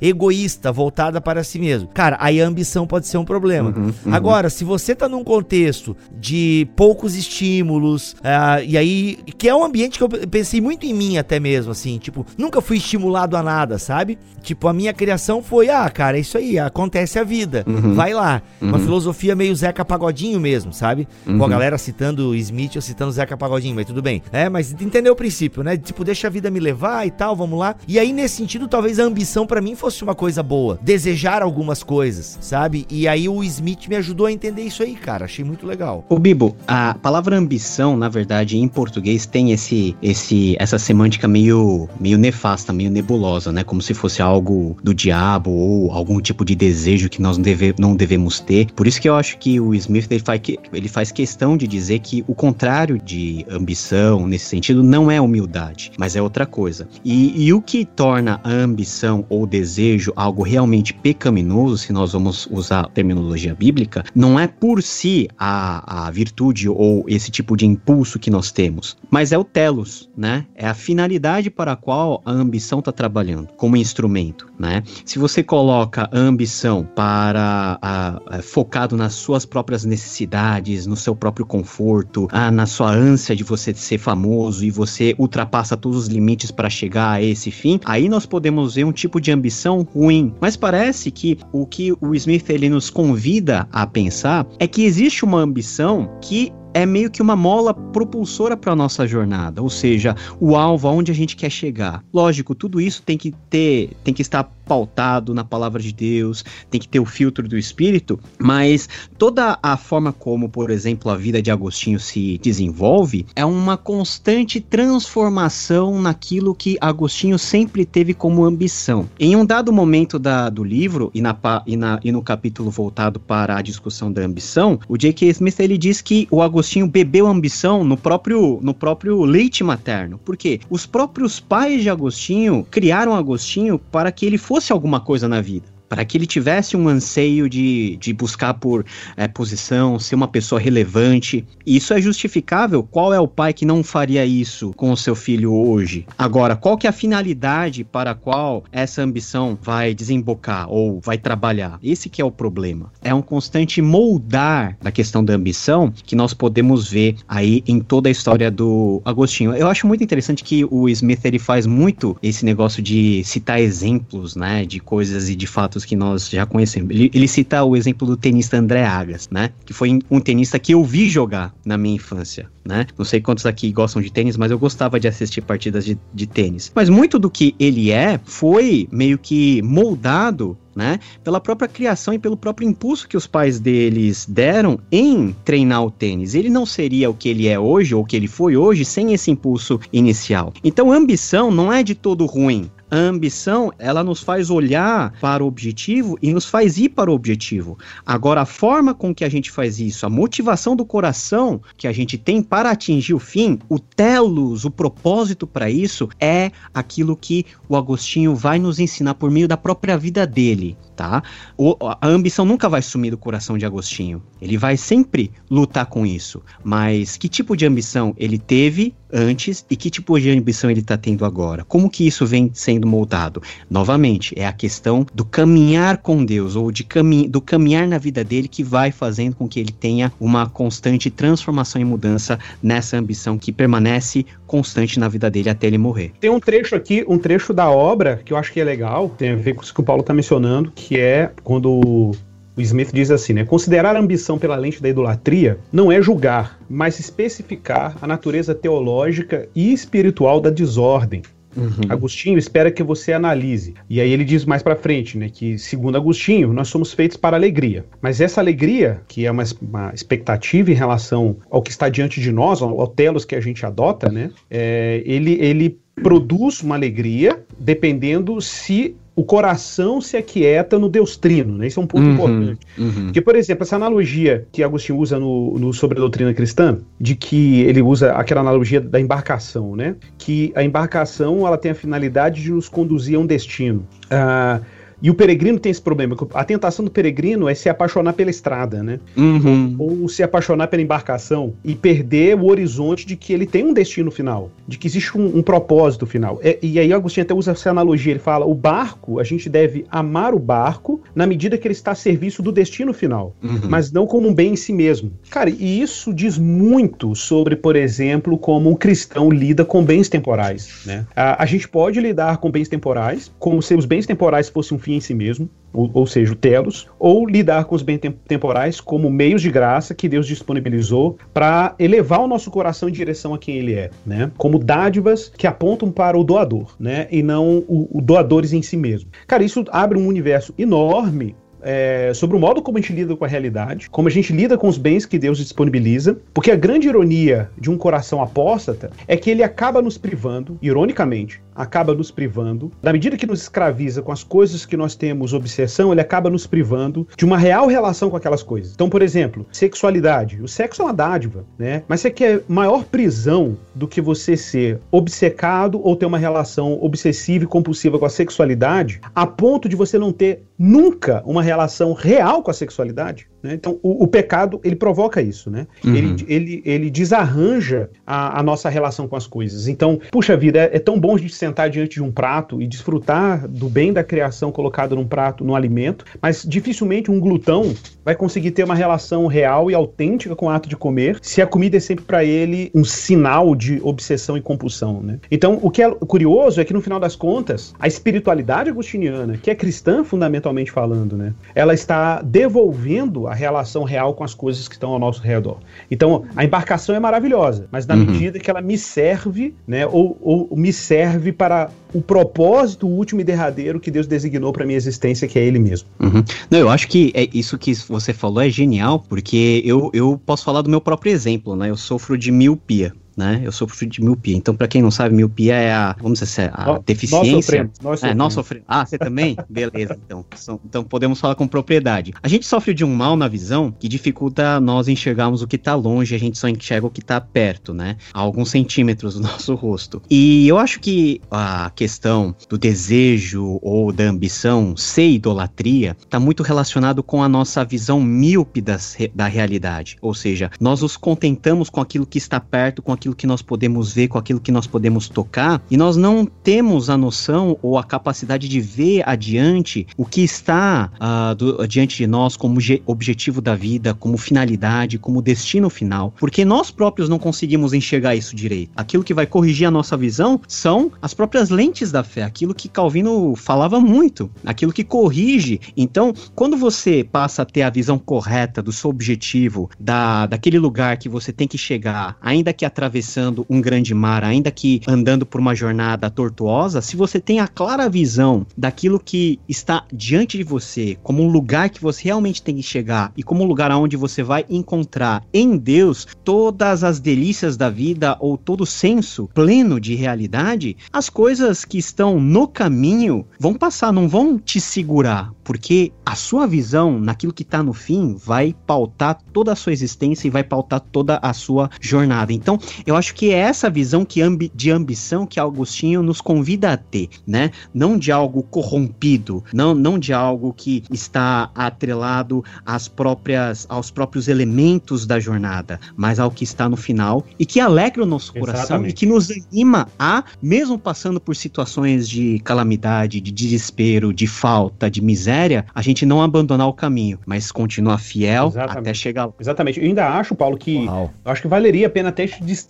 egoísta, voltada para si mesmo. Cara, aí a ambição pode ser um problema. Uhum, uhum. Agora, se você tá num contexto de poucos estímulos, uh, e aí, que é um ambiente que eu pensei muito em mim até mesmo, assim, tipo, nunca fui estimulado a nada, sabe? Tipo, a minha criação foi, ah, cara, é isso aí, acontece a vida, uhum. vai lá. Uhum. Uma filosofia meio Zeca Pagodinho mesmo, sabe? Uhum. Com a galera citando Smith ou citando Zeca Pagodinho, mas tudo bem. É, mas entendeu o princípio, né? Tipo, deixa a vida me levar e tal, vamos lá. E aí, nesse sentido, talvez a ambição para mim fosse uma coisa boa. Desejar algumas coisas, sabe? E aí o Smith me ajudou a entender isso aí, cara. Achei muito legal. O Bibo, a palavra ambição, na verdade, em português tem esse, esse, essa semântica meio, meio nefasta, meio nebulosa, né? Como se fosse algo do diabo ou algum tipo de desejo que nós deve, não devemos ter. Por isso que eu acho que o Smith ele faz, ele faz questão de dizer que o contrário de ambição, nesse sentido, não é humildade, mas é outra coisa. E, e o que torna a ambição ou desejo algo realmente pecaminoso, se nós vamos usar a terminologia bíblica, não é por si a, a virtude ou esse tipo de impulso que nós temos, mas é o telos, né? É a finalidade para a qual a ambição está trabalhando como instrumento, né? Se você coloca a ambição para a, a, focado nas suas próprias necessidades, no seu próprio conforto, a, na sua ânsia de você ser famoso e você ultrapassa todos os limites para chegar a esse fim, aí nós podemos ver um tipo de ambição ruim. Mas parece que o que o Smith ele nos convida a pensar é que existe uma ambição que é meio que uma mola propulsora para a nossa jornada, ou seja, o alvo aonde a gente quer chegar. Lógico, tudo isso tem que ter, tem que estar pautado na palavra de Deus, tem que ter o filtro do espírito, mas toda a forma como, por exemplo, a vida de Agostinho se desenvolve é uma constante transformação naquilo que Agostinho sempre teve como ambição. Em um dado momento da, do livro e, na, e, na, e no capítulo voltado para a discussão da ambição, o J.K. Smith ele diz que o Agostinho bebeu ambição no próprio, no próprio leite materno. Por quê? Os próprios pais de Agostinho criaram Agostinho para que ele fosse fosse alguma coisa na vida para que ele tivesse um anseio de, de buscar por é, posição, ser uma pessoa relevante. Isso é justificável. Qual é o pai que não faria isso com o seu filho hoje? Agora, qual que é a finalidade para a qual essa ambição vai desembocar ou vai trabalhar? Esse que é o problema. É um constante moldar da questão da ambição que nós podemos ver aí em toda a história do Agostinho. Eu acho muito interessante que o Smith ele faz muito esse negócio de citar exemplos, né, de coisas e de fatos que nós já conhecemos. Ele, ele cita o exemplo do tenista André Agas, né? Que foi um tenista que eu vi jogar na minha infância, né? Não sei quantos aqui gostam de tênis, mas eu gostava de assistir partidas de, de tênis. Mas muito do que ele é foi meio que moldado né? Pela própria criação e pelo próprio impulso que os pais deles deram em treinar o tênis. Ele não seria o que ele é hoje ou o que ele foi hoje sem esse impulso inicial. Então, ambição não é de todo ruim. A ambição, ela nos faz olhar para o objetivo e nos faz ir para o objetivo. Agora, a forma com que a gente faz isso, a motivação do coração que a gente tem para atingir o fim, o telos, o propósito para isso, é aquilo que o Agostinho vai nos ensinar por meio da própria vida dele tá? O, a ambição nunca vai sumir do coração de Agostinho. Ele vai sempre lutar com isso. Mas que tipo de ambição ele teve antes e que tipo de ambição ele está tendo agora? Como que isso vem sendo moldado? Novamente, é a questão do caminhar com Deus ou de cami do caminhar na vida dele que vai fazendo com que ele tenha uma constante transformação e mudança nessa ambição que permanece constante na vida dele até ele morrer. Tem um trecho aqui, um trecho da obra que eu acho que é legal, tem a ver com isso que o Paulo está mencionando, que é quando o Smith diz assim, né? Considerar a ambição pela lente da idolatria não é julgar, mas especificar a natureza teológica e espiritual da desordem. Uhum. Agostinho espera que você analise. E aí ele diz mais para frente, né, que segundo Agostinho, nós somos feitos para alegria. Mas essa alegria, que é uma, uma expectativa em relação ao que está diante de nós, ao, ao telos que a gente adota, né, é, ele, ele produz uma alegria dependendo se o coração se aquieta no Deus Trino, né? Isso é um ponto uhum, importante. Uhum. Porque, por exemplo, essa analogia que Agostinho usa no, no, sobre a doutrina cristã, de que ele usa aquela analogia da embarcação, né? Que a embarcação ela tem a finalidade de nos conduzir a um destino. Uh, e o peregrino tem esse problema. A tentação do peregrino é se apaixonar pela estrada, né? Uhum. Ou, ou, se apaixonar pela embarcação e perder o horizonte de que ele tem um destino final, de que existe um, um propósito final. É, e aí Agostinho até usa essa analogia. Ele fala: o barco, a gente deve amar o barco na medida que ele está a serviço do destino final, uhum. mas não como um bem em si mesmo. Cara, e isso diz muito sobre, por exemplo, como um cristão lida com bens temporais, né? A, a gente pode lidar com bens temporais como se os bens temporais fossem um fim em si mesmo, ou, ou seja, o telos, ou lidar com os bens temporais como meios de graça que Deus disponibilizou para elevar o nosso coração em direção a quem Ele é, né? Como dádivas que apontam para o doador, né? E não o, o doadores em si mesmo. Cara, isso abre um universo enorme é, sobre o modo como a gente lida com a realidade, como a gente lida com os bens que Deus disponibiliza, porque a grande ironia de um coração apóstata é que ele acaba nos privando, ironicamente, acaba nos privando, na medida que nos escraviza com as coisas que nós temos obsessão, ele acaba nos privando de uma real relação com aquelas coisas. Então, por exemplo, sexualidade. O sexo é uma dádiva, né? Mas você quer maior prisão do que você ser obcecado ou ter uma relação obsessiva e compulsiva com a sexualidade, a ponto de você não ter nunca uma relação real com a sexualidade? Né? Então, o, o, pecado, ele provoca isso, né? Uhum. Ele, ele, ele desarranja a, a, nossa relação com as coisas. Então, puxa vida, é, é, tão bom a gente sentar diante de um prato e desfrutar do bem da criação colocado num prato, num alimento, mas dificilmente um glutão vai conseguir ter uma relação real e autêntica com o ato de comer se a comida é sempre para ele um sinal de obsessão e compulsão, né? Então, o que é curioso é que no final das contas, a espiritualidade agostiniana, que é cristã fundamentalmente falando, né? Ela está devolvendo a relação real com as coisas que estão ao nosso redor. Então, a embarcação é maravilhosa, mas na uhum. medida que ela me serve, né, ou, ou me serve para o propósito último e derradeiro que Deus designou para minha existência, que é Ele mesmo. Uhum. Não, eu acho que é isso que você falou é genial, porque eu, eu posso falar do meu próprio exemplo, né? Eu sofro de miopia né? Eu sofro de miopia. Então, para quem não sabe, miopia é a, vamos dizer, a nós, deficiência. Nós sofremos, nós sofremos. É, nós sofremos. Ah, você também? Beleza, então. Então podemos falar com propriedade. A gente sofre de um mal na visão que dificulta nós enxergarmos o que tá longe, a gente só enxerga o que tá perto, né? A alguns centímetros do nosso rosto. E eu acho que a questão do desejo ou da ambição ser idolatria tá muito relacionado com a nossa visão míope das, da realidade. Ou seja, nós nos contentamos com aquilo que está perto, com aquilo aquilo que nós podemos ver, com aquilo que nós podemos tocar, e nós não temos a noção ou a capacidade de ver adiante o que está uh, do, diante de nós como objetivo da vida, como finalidade, como destino final, porque nós próprios não conseguimos enxergar isso direito. Aquilo que vai corrigir a nossa visão são as próprias lentes da fé, aquilo que Calvino falava muito, aquilo que corrige. Então, quando você passa a ter a visão correta do seu objetivo, da, daquele lugar que você tem que chegar, ainda que através atravessando um grande mar, ainda que andando por uma jornada tortuosa, se você tem a clara visão daquilo que está diante de você, como um lugar que você realmente tem que chegar e como um lugar aonde você vai encontrar em Deus todas as delícias da vida ou todo o senso pleno de realidade, as coisas que estão no caminho vão passar, não vão te segurar, porque a sua visão naquilo que está no fim vai pautar toda a sua existência e vai pautar toda a sua jornada. Então, eu acho que é essa visão que ambi de ambição que Augustinho nos convida a ter, né? Não de algo corrompido, não, não de algo que está atrelado às próprias, aos próprios elementos da jornada, mas ao que está no final e que alegra o nosso coração Exatamente. e que nos anima a, mesmo passando por situações de calamidade, de desespero, de falta, de miséria, a gente não abandonar o caminho, mas continuar fiel Exatamente. até chegar lá. Exatamente. Eu ainda acho, Paulo, que acho que valeria a pena até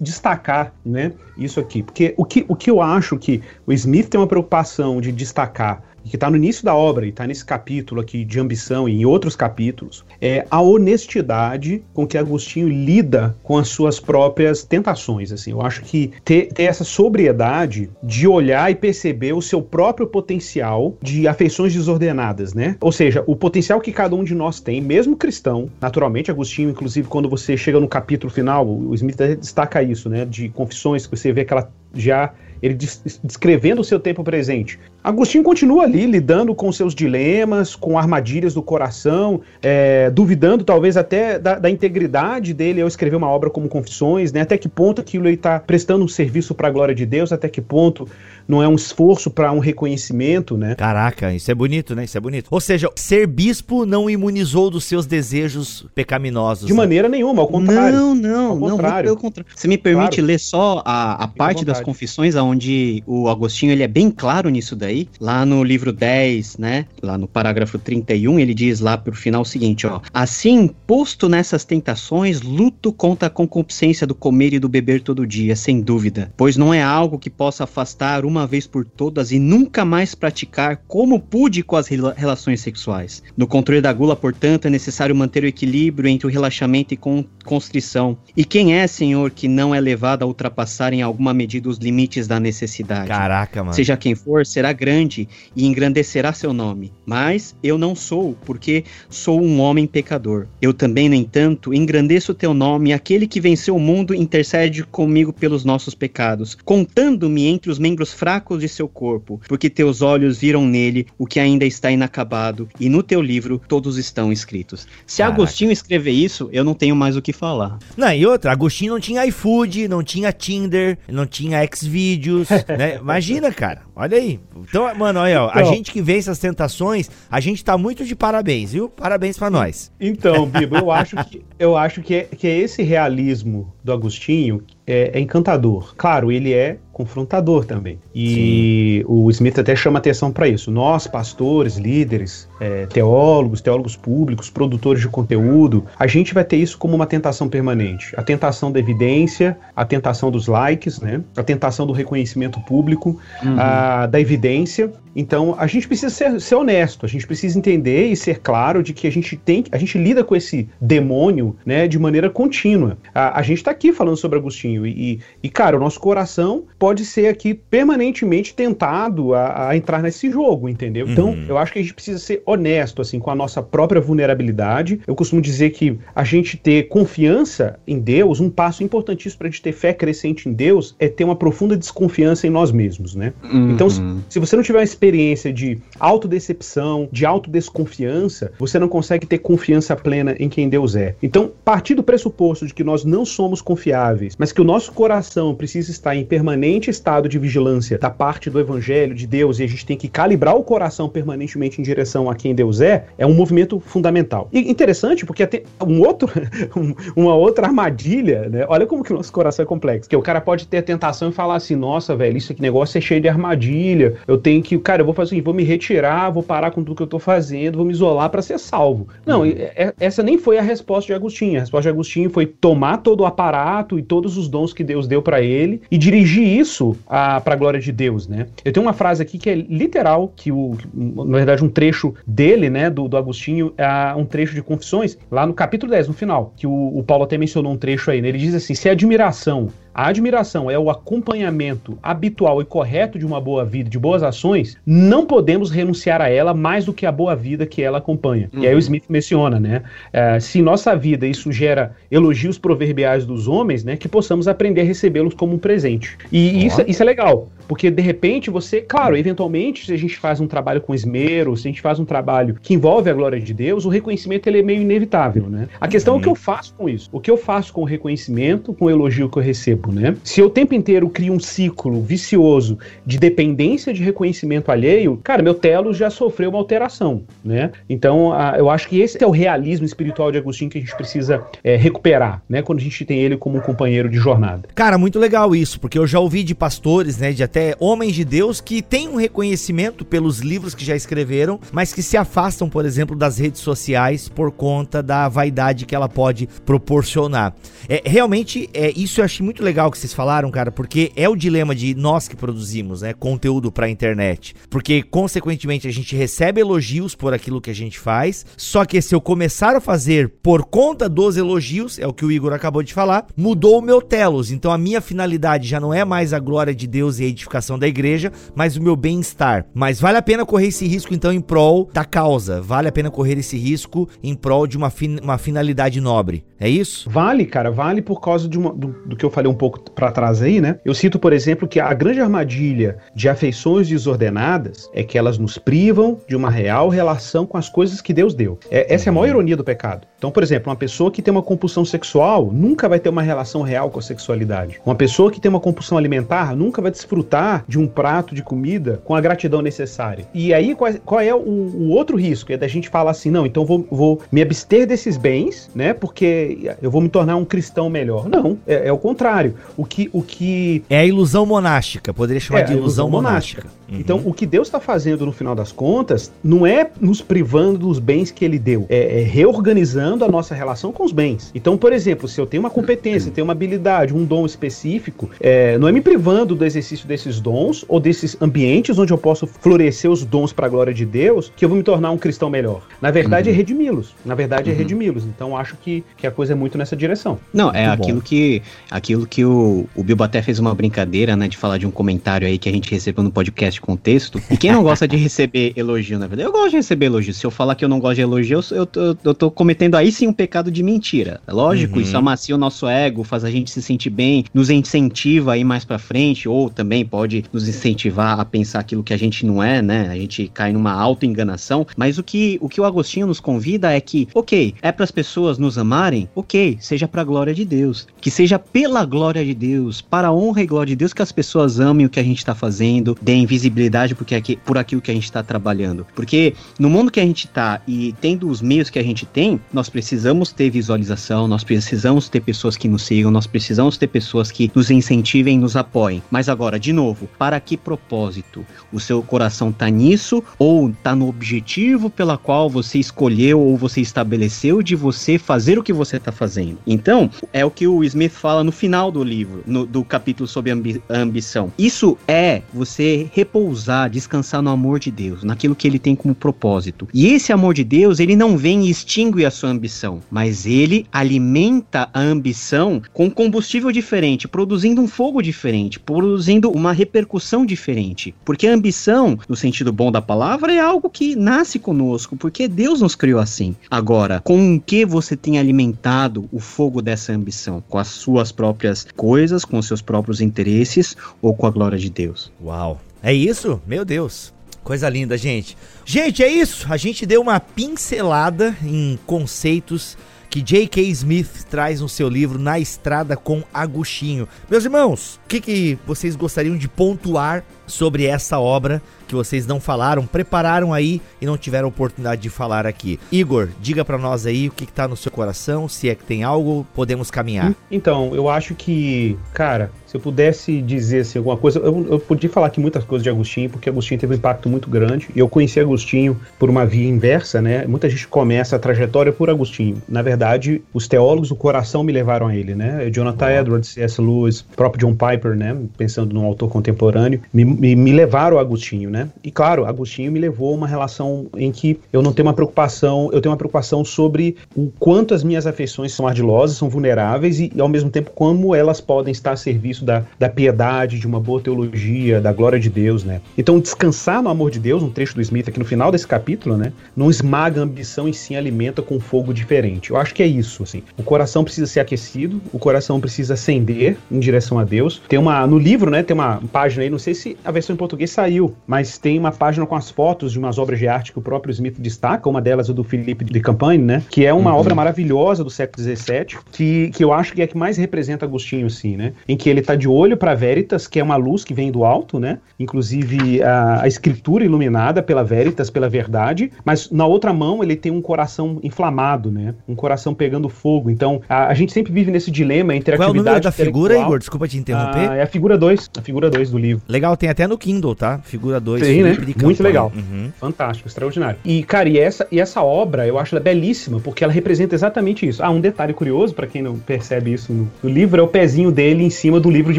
destacar né, isso aqui. Porque o que, o que eu acho que o Smith tem uma preocupação de destacar que está no início da obra e está nesse capítulo aqui de ambição e em outros capítulos, é a honestidade com que Agostinho lida com as suas próprias tentações. Assim, eu acho que ter, ter essa sobriedade de olhar e perceber o seu próprio potencial de afeições desordenadas, né? Ou seja, o potencial que cada um de nós tem, mesmo cristão, naturalmente, Agostinho, inclusive, quando você chega no capítulo final, o Smith destaca isso, né? De confissões, que você vê aquela já ele descrevendo o seu tempo presente. Agostinho continua ali lidando com seus dilemas, com armadilhas do coração, é, duvidando talvez até da, da, integridade dele ao escrever uma obra como Confissões, né? Até que ponto aquilo ele está prestando um serviço para a glória de Deus, até que ponto não é um esforço para um reconhecimento, né? Caraca, isso é bonito, né? Isso é bonito. Ou seja, ser bispo não imunizou dos seus desejos pecaminosos. De né? maneira nenhuma, ao contrário. Não, não, ao contrário. não, pelo contrário. Você me permite claro. ler só a, a parte das confissões, onde o Agostinho ele é bem claro nisso daí. Lá no livro 10, né? Lá no parágrafo 31, ele diz lá pro final o seguinte, ó. Assim, posto nessas tentações, luto contra a concupiscência do comer e do beber todo dia, sem dúvida, pois não é algo que possa afastar uma uma vez por todas e nunca mais praticar como pude com as relações sexuais. No controle da gula, portanto, é necessário manter o equilíbrio entre o relaxamento e con constrição. E quem é, Senhor, que não é levado a ultrapassar em alguma medida os limites da necessidade? Caraca, mano. Seja quem for, será grande e engrandecerá seu nome. Mas eu não sou, porque sou um homem pecador. Eu também, no entanto, engrandeço teu nome, aquele que venceu o mundo intercede comigo pelos nossos pecados, contando-me entre os membros fracos fracos de seu corpo, porque teus olhos viram nele o que ainda está inacabado, e no teu livro todos estão escritos. Se Caraca. Agostinho escrever isso, eu não tenho mais o que falar. Não, e outra, Agostinho não tinha iFood, não tinha Tinder, não tinha Xvideos, né? Imagina, cara. Olha aí. Então, mano, olha, ó, a então. gente que vence as tentações, a gente tá muito de parabéns, viu? Parabéns para nós. Então, Bibo, eu acho que eu acho que é, que é esse realismo do Agostinho é, é encantador. Claro, ele é confrontador também. E Sim. o Smith até chama atenção para isso. Nós, pastores, líderes, é, teólogos, teólogos públicos, produtores de conteúdo, a gente vai ter isso como uma tentação permanente. A tentação da evidência, a tentação dos likes, né? A tentação do reconhecimento público, uhum. a, da evidência. Então, a gente precisa ser, ser, honesto, a gente precisa entender e ser claro de que a gente tem, a gente lida com esse demônio, né, de maneira contínua. A, a gente está aqui falando sobre Agostinho e, e, cara, o nosso coração pode ser aqui permanentemente tentado a, a entrar nesse jogo, entendeu? Então, uhum. eu acho que a gente precisa ser honesto, assim, com a nossa própria vulnerabilidade. Eu costumo dizer que a gente ter confiança em Deus, um passo importantíssimo para a gente ter fé crescente em Deus é ter uma profunda desconfiança em nós mesmos, né? Uhum. Então, se, se você não tiver uma experiência de autodecepção, de autodesconfiança, você não consegue ter confiança plena em quem Deus é. Então, partir do pressuposto de que nós não somos confiáveis, mas que o nosso coração precisa estar em permanente estado de vigilância da parte do Evangelho de Deus e a gente tem que calibrar o coração permanentemente em direção a quem Deus é, é um movimento fundamental. E interessante porque tem um outro, uma outra armadilha, né? Olha como que o nosso coração é complexo. Que o cara pode ter a tentação e falar assim: nossa, velho, isso aqui negócio é cheio de armadilha. Eu tenho que, cara, eu vou fazer assim, vou me retirar, vou parar com tudo que eu tô fazendo, vou me isolar para ser salvo. Não, uhum. essa nem foi a resposta de Agostinho. A resposta de Agostinho foi tomar todo o aparato e todos os dons que Deus deu para ele e dirigir isso para a glória de Deus, né? Eu tenho uma frase aqui que é literal, que o, na verdade um trecho dele, né, do, do Agostinho, é um trecho de Confissões, lá no capítulo 10, no final, que o, o Paulo até mencionou um trecho aí, né? Ele diz assim: se a admiração a admiração é o acompanhamento habitual e correto de uma boa vida, de boas ações, não podemos renunciar a ela mais do que a boa vida que ela acompanha. Uhum. E aí o uhum. Smith menciona, né? É, se nossa vida isso gera elogios proverbiais dos homens, né? Que possamos aprender a recebê-los como um presente. E isso, isso é legal. Porque de repente você, claro, eventualmente, se a gente faz um trabalho com esmero, se a gente faz um trabalho que envolve a glória de Deus, o reconhecimento ele é meio inevitável, né? A questão uhum. é o que eu faço com isso. O que eu faço com o reconhecimento, com o elogio que eu recebo, né? Se eu o tempo inteiro crio um ciclo vicioso de dependência de reconhecimento alheio, cara, meu telos já sofreu uma alteração, né? Então, a, eu acho que esse é o realismo espiritual de Agostinho que a gente precisa é, recuperar, né? Quando a gente tem ele como um companheiro de jornada. Cara, muito legal isso, porque eu já ouvi de pastores, né, de até até homens de Deus que têm um reconhecimento pelos livros que já escreveram, mas que se afastam, por exemplo, das redes sociais por conta da vaidade que ela pode proporcionar. É, realmente, é, isso eu achei muito legal que vocês falaram, cara, porque é o dilema de nós que produzimos, né, conteúdo pra internet. Porque, consequentemente, a gente recebe elogios por aquilo que a gente faz, só que se eu começar a fazer por conta dos elogios, é o que o Igor acabou de falar, mudou o meu telos. Então a minha finalidade já não é mais a glória de Deus e a edificação da igreja, mas o meu bem-estar. Mas vale a pena correr esse risco, então, em prol da causa. Vale a pena correr esse risco em prol de uma, fin uma finalidade nobre. É isso? Vale, cara, vale por causa de uma, do, do que eu falei um pouco para trás aí, né? Eu cito, por exemplo, que a grande armadilha de afeições desordenadas é que elas nos privam de uma real relação com as coisas que Deus deu. É, essa é a maior ironia do pecado. Então, por exemplo, uma pessoa que tem uma compulsão sexual nunca vai ter uma relação real com a sexualidade. Uma pessoa que tem uma compulsão alimentar nunca vai desfrutar de um prato de comida com a gratidão necessária. E aí, qual, qual é o, o, outro risco? É da gente falar assim, não, então vou, vou me abster desses bens, né? Porque eu vou me tornar um cristão melhor. Não, é, é o contrário. O que, o que... É a ilusão monástica, poderia chamar é, de ilusão, ilusão monástica. monástica. Uhum. Então, o que Deus está fazendo no final das contas não é nos privando dos bens que Ele deu, é, é, reorganizando a nossa relação com os bens. Então, por exemplo, se eu tenho uma competência, tenho uma habilidade, um dom específico, é, não é me privando do exercício desses dons ou desses ambientes onde eu posso florescer os dons para a glória de Deus que eu vou me tornar um cristão melhor. Na verdade, é uhum. é redimi-los. Na verdade, é uhum. é redimi-los. Então, acho que, que a coisa é muito nessa direção. Não, é muito aquilo que aquilo que o, o Bilbo até fez uma brincadeira, né, de falar de um comentário aí que a gente recebeu no podcast de contexto. E quem não gosta de receber elogio, na verdade? Eu gosto de receber elogio. Se eu falar que eu não gosto de elogio, eu, eu, eu tô cometendo aí sim um pecado de mentira. É lógico, uhum. isso amacia o nosso ego, faz a gente se sentir bem, nos incentiva a ir mais pra frente, ou também pode nos incentivar a pensar aquilo que a gente não é, né? A gente cai numa auto-enganação. Mas o que, o que o Agostinho nos convida é que, ok, é para as pessoas nos amarem? Ok, seja pra glória de Deus. Que seja pela glória de Deus, para a honra e glória de Deus, que as pessoas amem o que a gente tá fazendo, deem visibilidade visibilidade porque aqui, por aquilo que a gente está trabalhando. Porque no mundo que a gente está e tendo os meios que a gente tem, nós precisamos ter visualização, nós precisamos ter pessoas que nos sigam, nós precisamos ter pessoas que nos incentivem nos apoiem. Mas agora, de novo, para que propósito? O seu coração está nisso ou está no objetivo pela qual você escolheu ou você estabeleceu de você fazer o que você está fazendo? Então, é o que o Smith fala no final do livro, no, do capítulo sobre ambi ambição. Isso é você repousar, descansar no amor de Deus, naquilo que ele tem como propósito. E esse amor de Deus, ele não vem e extingue a sua ambição, mas ele alimenta a ambição com combustível diferente, produzindo um fogo diferente, produzindo uma repercussão diferente. Porque a ambição, no sentido bom da palavra, é algo que nasce conosco, porque Deus nos criou assim. Agora, com o que você tem alimentado o fogo dessa ambição? Com as suas próprias coisas, com os seus próprios interesses ou com a glória de Deus? Uau! É isso? Meu Deus. Coisa linda, gente. Gente, é isso. A gente deu uma pincelada em conceitos que J.K. Smith traz no seu livro Na Estrada com Agostinho. Meus irmãos, o que, que vocês gostariam de pontuar sobre essa obra que vocês não falaram, prepararam aí e não tiveram oportunidade de falar aqui. Igor, diga para nós aí o que, que tá no seu coração, se é que tem algo, podemos caminhar. Então, eu acho que, cara, se eu pudesse dizer assim, alguma coisa, eu, eu podia falar aqui muitas coisas de Agostinho, porque Agostinho teve um impacto muito grande. E eu conheci Agostinho por uma via inversa, né? Muita gente começa a trajetória por Agostinho. Na verdade, os teólogos, o coração me levaram a ele, né? Jonathan Edwards, C.S. Lewis, próprio John Piper, né? Pensando num autor contemporâneo, me, me, me levaram a Agostinho, né? E claro, Agostinho me levou a uma relação em que eu não tenho uma preocupação, eu tenho uma preocupação sobre o quanto as minhas afeições são ardilosas, são vulneráveis e, e ao mesmo tempo como elas podem estar a serviço da, da piedade, de uma boa teologia, da glória de Deus, né? Então, descansar no amor de Deus, um trecho do Smith aqui no final desse capítulo, né? Não esmaga a ambição e sim alimenta com fogo diferente. Eu acho que é isso, assim. O coração precisa ser aquecido, o coração precisa acender em direção a Deus. Tem uma no livro, né? Tem uma página aí, não sei se a versão em português saiu, mas tem uma página com as fotos de umas obras de arte que o próprio Smith destaca, uma delas é do Philippe de Campagne, né? Que é uma uhum. obra maravilhosa do século XVII, que, que eu acho que é a que mais representa Agostinho, sim, né? Em que ele está de olho para Veritas, que é uma luz que vem do alto, né? Inclusive a, a escritura iluminada pela Veritas, pela verdade, mas na outra mão ele tem um coração inflamado, né? Um coração pegando fogo. Então a, a gente sempre vive nesse dilema entre Qual atividade. Qual é o número da figura, Igor? Desculpa te interromper. Ah, é a figura 2, a figura 2 do livro. Legal, tem até até no Kindle, tá? Figura 2. Tem, né? Muito legal. Uhum. Fantástico, extraordinário. E, cara, e essa, e essa obra, eu acho ela belíssima, porque ela representa exatamente isso. Ah, um detalhe curioso, para quem não percebe isso no, no, livro, é o pezinho dele em cima do livro de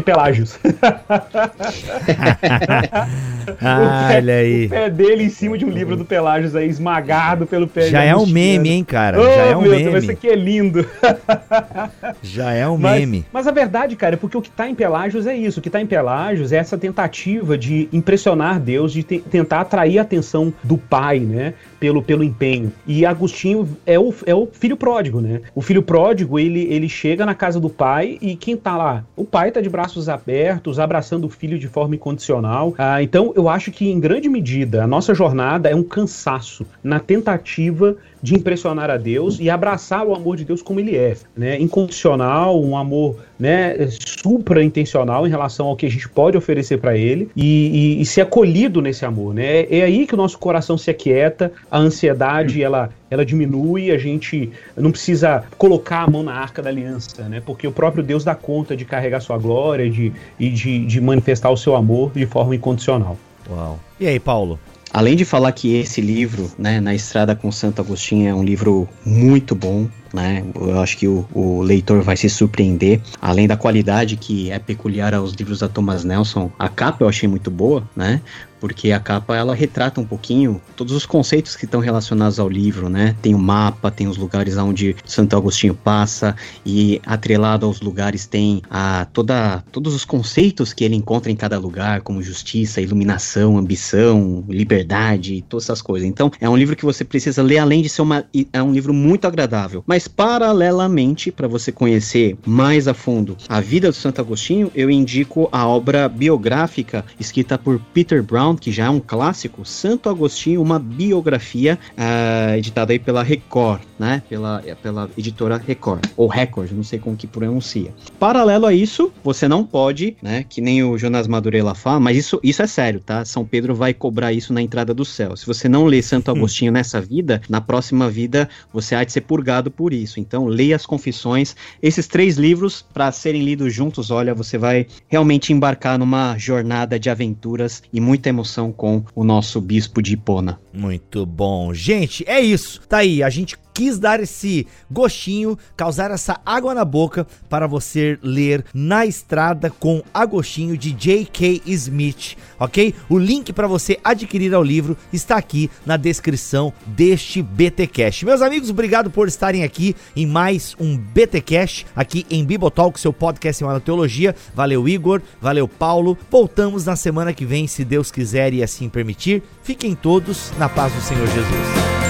Pelágios. ah, pé, olha aí. O pé dele em cima de um livro do Pelágios aí, esmagado pelo pé Já é um meme, hein, cara? Oh, Já é um meu meme. Deus, esse aqui é lindo. Já é um mas, meme. Mas a verdade, cara, é porque o que tá em Pelágios é isso. O que tá em Pelágios é essa tentativa de impressionar Deus, de te tentar atrair a atenção do pai, né? Pelo, pelo empenho. E Agostinho é o, é o filho pródigo, né? O filho pródigo, ele, ele chega na casa do pai e quem tá lá? O pai tá de braços abertos, abraçando o filho de forma incondicional. Ah, então, eu acho que, em grande medida, a nossa jornada é um cansaço na tentativa de impressionar a Deus e abraçar o amor de Deus como ele é, né? Incondicional, um amor, né, supra intencional em relação ao que a gente pode oferecer para ele e, e, e, ser acolhido nesse amor, né? É aí que o nosso coração se aquieta, a ansiedade ela ela diminui, a gente não precisa colocar a mão na arca da aliança, né? Porque o próprio Deus dá conta de carregar sua glória de, e de, de manifestar o seu amor de forma incondicional. Uau. E aí, Paulo? Além de falar que esse livro, né, Na Estrada com Santo Agostinho, é um livro muito bom, né? Eu acho que o, o, leitor vai se surpreender. Além da qualidade que é peculiar aos livros da Thomas Nelson, a capa eu achei muito boa, né? Porque a capa ela retrata um pouquinho todos os conceitos que estão relacionados ao livro, né? Tem o mapa, tem os lugares onde Santo Agostinho passa e atrelado aos lugares tem a toda todos os conceitos que ele encontra em cada lugar, como justiça, iluminação, ambição, liberdade, todas essas coisas. Então, é um livro que você precisa ler além de ser uma é um livro muito agradável. Mas paralelamente, para você conhecer mais a fundo a vida do Santo Agostinho, eu indico a obra biográfica escrita por Peter Brown que já é um clássico, Santo Agostinho, uma biografia uh, editada aí pela Record, né? Pela, pela editora Record, ou Record, não sei como que pronuncia. Paralelo a isso, você não pode, né? Que nem o Jonas Madureira fala, mas isso, isso é sério, tá? São Pedro vai cobrar isso na entrada do céu. Se você não lê Santo hum. Agostinho hum. nessa vida, na próxima vida você há de ser purgado por isso. Então, leia as confissões. Esses três livros, para serem lidos juntos, olha, você vai realmente embarcar numa jornada de aventuras e muita emoção emoção com o nosso bispo de Hipona. Muito bom. Gente, é isso. Tá aí, a gente quis dar esse gostinho, causar essa água na boca para você ler Na Estrada com Agostinho de J.K. Smith, ok? O link para você adquirir o livro está aqui na descrição deste BTcast. Meus amigos, obrigado por estarem aqui em mais um BTcast aqui em Bibotalk, seu podcast semana teologia. Valeu Igor, valeu Paulo. Voltamos na semana que vem, se Deus quiser e assim permitir. Fiquem todos na paz do Senhor Jesus.